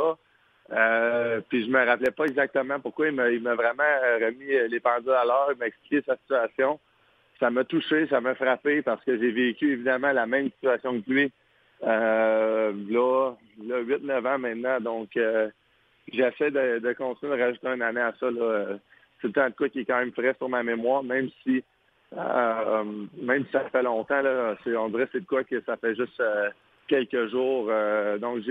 Euh, puis je me rappelais pas exactement pourquoi il m'a vraiment remis les pendules à l'heure, il m'a expliqué sa situation. Ça m'a touché, ça m'a frappé parce que j'ai vécu évidemment la même situation que lui. Euh, là, là 8-9 ans maintenant. Donc euh, j'essaie de, continuer de rajouter une année à ça. C'est le temps de qui est quand même frais sur ma mémoire, même si euh, même si ça fait longtemps, là, on dirait c'est de quoi que ça fait juste euh, quelques jours. Euh, donc,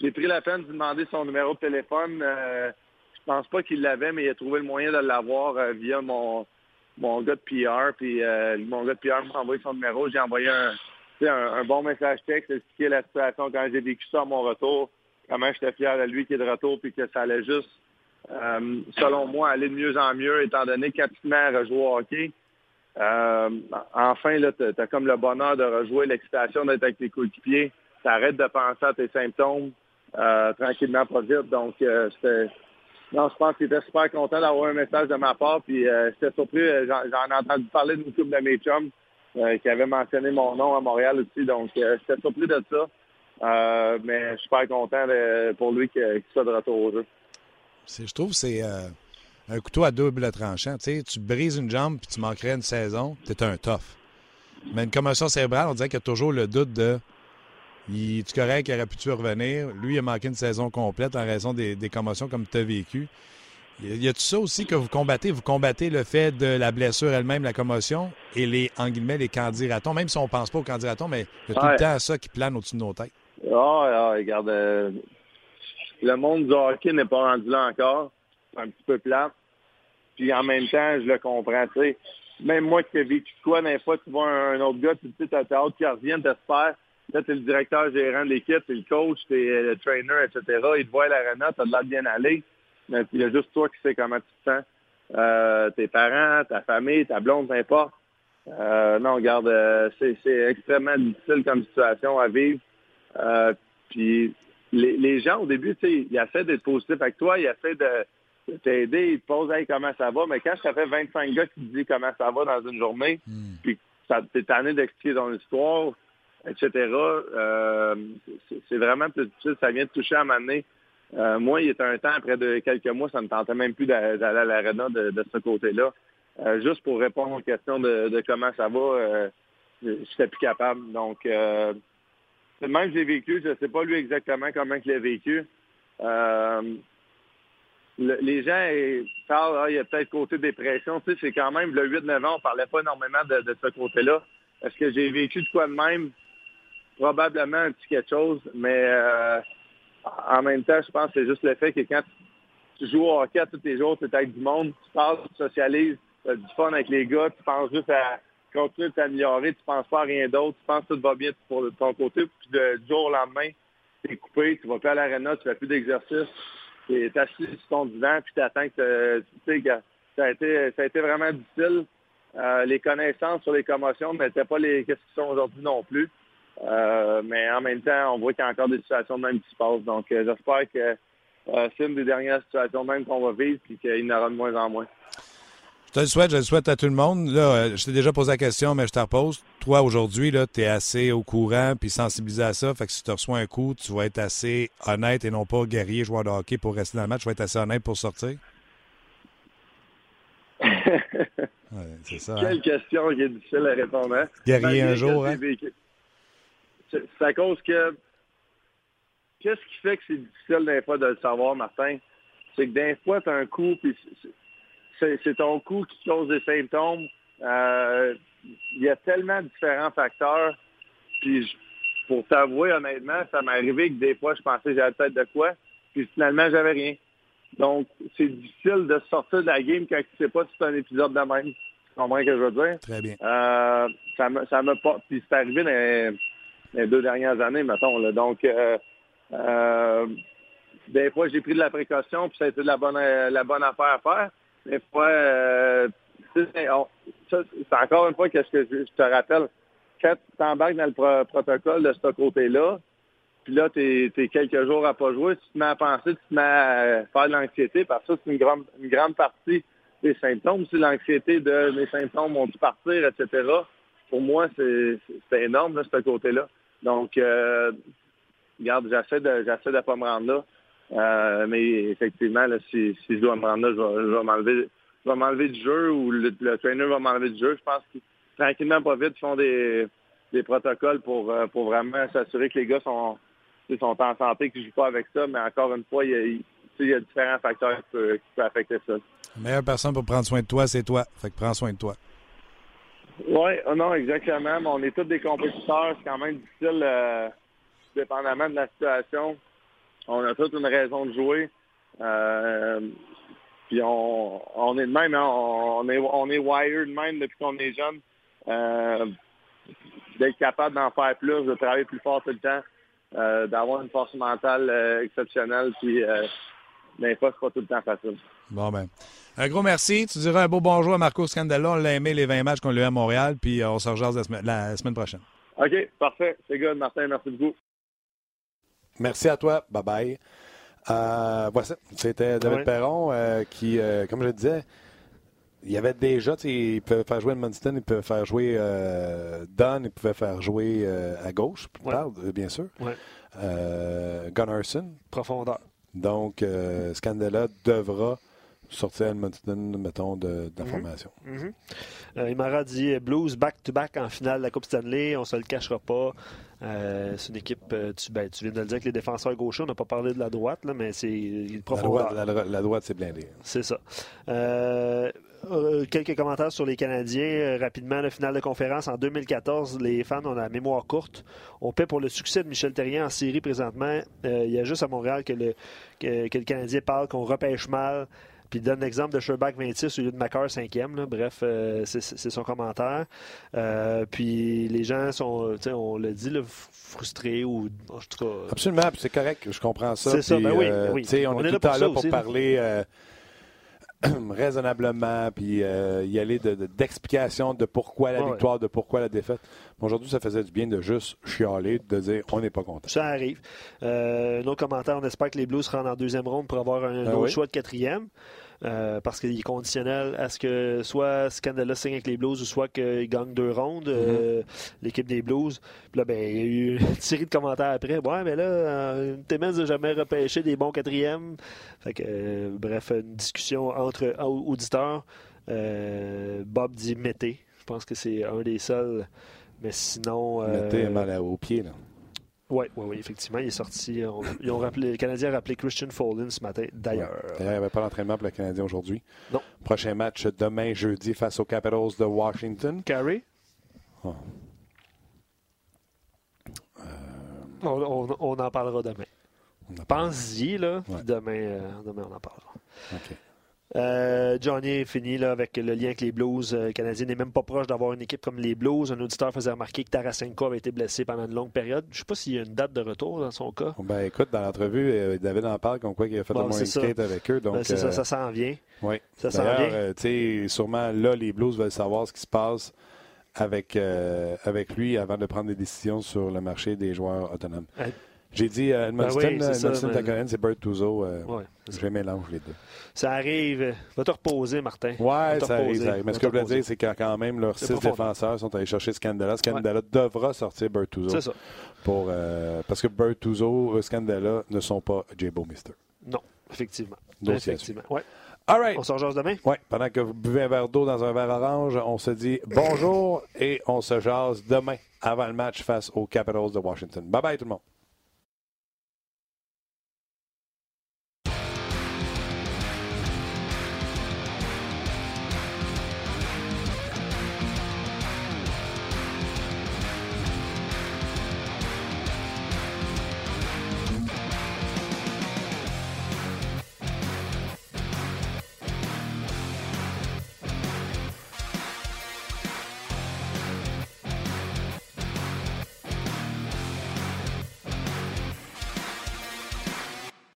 j'ai pris la peine de demander son numéro de téléphone. je pense pas qu'il l'avait, mais il a trouvé le moyen de l'avoir via mon, mon gars de PR. Puis mon gars de PR m'a envoyé son numéro. J'ai envoyé un, un, bon message texte, expliquer la situation quand j'ai vécu ça à mon retour, comment j'étais fier de lui qui est de retour, puis que ça allait juste, selon moi, aller de mieux en mieux, étant donné qu'apidement rejouer au hockey. Euh, enfin, tu as, comme le bonheur de rejouer l'excitation d'être avec tes coéquipiers. Tu arrêtes de penser à tes symptômes euh, tranquillement, pas vite. Donc, euh. Non, je pense qu'il était super content d'avoir un message de ma part. Puis, euh, j'étais surpris. J'en, ai entendu parler d'une couple de mes chums qui avait mentionné mon nom à Montréal aussi. Donc, j'étais surpris de ça. mais je suis super content pour lui qu'il soit de retour au jeu. je trouve que c'est un couteau à double tranchant. Tu, sais, tu brises une jambe puis tu manquerais une saison, tu es un tough. Mais une commotion cérébrale, on dirait qu'il y a toujours le doute de Il est correct, il aurait pu revenir? Lui, il a manqué une saison complète en raison des, commotions comme tu as vécu. Y a tout ça aussi que vous combattez? Vous combattez le fait de la blessure elle-même, la commotion, et les, en guillemets, les candidatons, même si on ne pense pas aux candidatons, mais il y a tout le temps ça qui plane au-dessus de nos têtes. Ah, ah regarde, euh, le monde du hockey n'est pas rendu là encore. Un petit peu plat. Puis en même temps, je le comprends. Même moi qui ai vécu quoi, des fois, tu vois un, autre gars, tu sais, t'as hâte qu'il revienne, t'espères. Là, t'es le directeur gérant de l'équipe, t'es le coach, t'es le trainer, etc. Il te voit à l'arena, t'as de l'air bien aller. Mais il y a juste toi qui sais comment tu te sens. Euh, tes parents, ta famille, ta blonde, peu importe. Euh, non, regarde, euh, c'est extrêmement difficile comme situation à vivre. Euh, puis les, gens, au début, ils essaient d'être positifs avec toi, ils essaient de t'aider, ils te posent hey, comment ça va, mais quand ça fait 25 gars qui te disent comment ça va dans une journée, hmm. puis ça t'es tanné d'expliquer ton histoire, etc., euh, c'est vraiment plus difficile, ça vient de toucher à un euh, moi, il y a un temps, après de quelques mois, ça ne me tentait même plus d'aller à l'arena de, de, ce côté-là. Euh, juste pour répondre aux questions de, de comment ça va, euh, je n'étais plus capable. Donc, euh, même que j'ai vécu, je ne sais pas lui exactement comment il a vécu. Les gens parlent, ah, il y a peut-être côté dépression. Tu sais, c'est quand même le 8-9 ans, on parlait pas énormément de, ce côté-là. Est-ce que j'ai vécu de quoi de même? Probablement un petit quelque chose, mais euh, en même temps, je pense que c'est juste le fait que quand tu joues au hockey tous les jours, tu es avec du monde, tu parles, tu socialises, tu as du fun avec les gars, tu penses juste à continuer de t'améliorer, tu penses pas à rien d'autre, tu penses que tout va bien pour ton côté, puis de, du jour au lendemain, tu es coupé, tu vas plus à l'aréna, tu fais plus d'exercice, tu es assis sur ton divan, puis tu attends que tu sais ça a été ça a été vraiment difficile. Euh, les connaissances sur les commotions n'étaient pas les qu'est-ce qu'ils sont aujourd'hui non plus. Euh, mais en même temps, on voit qu'il y a encore des situations de même qui se passent. Donc, euh, j'espère que c'est une des dernières situations même qu'on va vivre puis qu'il y en aura de moins en moins. Te le souhaite, je le souhaite à tout le monde. Là, je t'ai déjà posé la question, mais je te repose. Toi, aujourd'hui, tu es assez au courant puis sensibilisé à ça. Fait que si tu reçois un coup, tu vas être assez honnête et non pas guerrier, joueur de hockey pour rester dans le match. Tu vas être assez honnête pour sortir. (laughs) c'est ça. Quelle hein? question qui est difficile à répondre. Hein? Guerrier un jour, hein? C'est à cause que. Qu'est-ce qui fait que c'est difficile des fois de le savoir, Martin? C'est que des fois, tu as un coup, puis c'est ton coup qui cause des symptômes. Euh, il y a tellement de différents facteurs. Puis pour t'avouer, honnêtement, ça m'est arrivé que des fois, je pensais que j'avais peut-être de quoi, puis finalement, j'avais rien. Donc, c'est difficile de sortir de la game quand tu sais pas si c'est un épisode de même. Tu comprends ce que je veux dire? Très bien. Euh, ça me, ça me. Puis c'est arrivé dans les, deux dernières années, mettons. Là. Donc, euh, euh, des fois, j'ai pris de la précaution, puis ça a été de la bonne, la bonne affaire à faire. Des fois, euh, c'est encore une fois qu'est-ce que je, te rappelle. Quand tu t'embarques dans le protocole de ce côté-là, puis là, tu es, quelques jours à pas jouer, tu te mets à penser, tu te mets à faire de l'anxiété, parce que c'est une grande, une grande partie des symptômes. Si l'anxiété de mes symptômes vont partir, etc., pour moi, c'est énorme, ce côté-là. Donc, euh, regarde, j'essaie de j'essaie de pas me rendre là. Euh, mais effectivement, là, si, si, je dois me rendre là, je vais, m'enlever je vais m'enlever du jeu ou le, trainer va m'enlever du jeu. Je pense que tranquillement, pas vite, ils font des, des protocoles pour, euh, pour vraiment s'assurer que les gars sont, sont en santé, qu'ils ne jouent pas avec ça. Mais encore une fois, il y a, il y a différents facteurs qui peuvent, affecter ça. La meilleure personne pour prendre soin de toi, c'est toi. Fait que prends soin de toi. Oui, oh non, exactement. Mais on est tous des compétiteurs. C'est quand même difficile, euh, dépendamment de la situation on a toute une raison de jouer. Euh, puis on, on est de même, hein. on, est, on est wired de même depuis qu'on est jeune. Euh, d'être capable d'en faire plus, de travailler plus fort tout le temps, euh, d'avoir une force mentale exceptionnelle, puis fois, c'est pas tout le temps facile. Bon, ben. Un gros merci. Tu diras un beau bonjour à Marco Scandella. On l'a aimé les 20 matchs qu'on lui a eu à Montréal, puis on se rejoint la semaine prochaine. OK, parfait. C'est good, Martin. Merci beaucoup. Merci à toi. Bye bye. Euh, voici, c'était David Perron euh, qui, euh, comme je le disais, il y avait déjà, il pouvait faire jouer Munson, il pouvait faire jouer Dunn, il pouvait faire jouer à gauche, bien sûr. Ouais. Gunnarsson. Profondeur. Donc, Scandella devra sortir Edmonton, mettons, de, la mhm. formation. Mm dit Blues back-to-back en finale de la Coupe Stanley, on se le cachera pas. C'est une équipe, tu, ben, tu, viens de le dire que les défenseurs gauchers, on n'a pas parlé de la droite, là, mais c'est profondeur. La droite, la, droite c'est blindé. C'est ça. quelques commentaires sur les Canadiens. rapidement, le final de conférence en 2014, les fans ont la mémoire courte. On paie pour le succès de Michel Terrien en série présentement. il y a juste à Montréal que le, que, que le Canadien parle qu'on repêche mal. Puis il donne l'exemple de Sherbach 26 au lieu de Macar 5e. Bref, euh, c'est son commentaire. Euh, puis les gens sont, on l'a dit, frustrés ou en tout cas. Absolument, c'est correct, je comprends ça. C'est ça, ben oui, euh, oui. On, est, tout le temps là pour parler (clears throat) raisonnablement, puis y aller d'explication de, pourquoi la victoire, de pourquoi la défaite. Aujourd'hui, ça faisait du bien de juste chialer, de dire on n'est pas content. Ça arrive. Euh, un autre commentaire, on espère que les Blues rentrent en deuxième ronde pour avoir un ah autre choix de quatrième. Euh, parce qu'il est conditionnel à ce que soit Scandella signe avec les Blues ou soit qu'il gagne deux rondes, euh, mm-hmm. l'équipe des Blues. Puis là, ben, il y a eu une série de commentaires après. Ouais, mais là, euh, Timmins n'a jamais repêché des bons quatrièmes. Fait que, bref, une discussion entre auditeurs. Bob dit Mété. Je pense que c'est un des seuls mais sinon. Euh... mal au pied, là. Oui, oui, oui, effectivement. Il est sorti. ils ont rappelé, le Canadien a rappelé Christian Folden ce matin, d'ailleurs. D'ailleurs, il n'y avait pas d'entraînement pour le Canadien aujourd'hui. Non. Prochain match demain, jeudi, face aux Capitals de Washington. Carrie? Oh. Euh... On, on, en parlera demain. Pense-y, là. Demain, euh, demain, on en parlera. OK. Euh, Johnny est fini là, avec le lien avec les Blues. Euh, canadiens n'est même pas proche d'avoir une équipe comme les Blues. Un auditeur faisait remarquer que Tarasenko avait été blessé pendant une longue période. Je ne sais pas s'il y a une date de retour dans son cas. Ben écoute, dans l'entrevue, euh, David en parle comme quoi il a fait bon, un morning skate avec eux. Ben, c'est ça, ça s'en vient. Oui. Ça s'en vient. sais, sûrement là, les Blues veulent savoir ce qui se passe avec, avec lui avant de prendre des décisions sur le marché des joueurs autonomes. J'ai dit euh, Edmundston, ben oui, c'est Bert Tuzo. Euh, Je mélange les deux. Ça arrive. Va te reposer, Martin. Oui, ça, arrive, Mais ce que je voulais dire, c'est que quand même, leurs six défenseurs sont allés chercher Scandella. Scandella devra sortir Bertuzzo. C'est ça. Pour, euh, parce que Bertuzzo, Scandella ne sont pas J. Mister. Non, effectivement. effectivement. Ouais. All right. On se jase demain? Oui. Pendant que vous buvez un verre d'eau dans un verre orange, on se dit (coughs) bonjour et on se jase demain avant le match face aux Capitals de Washington. Bye bye tout le monde.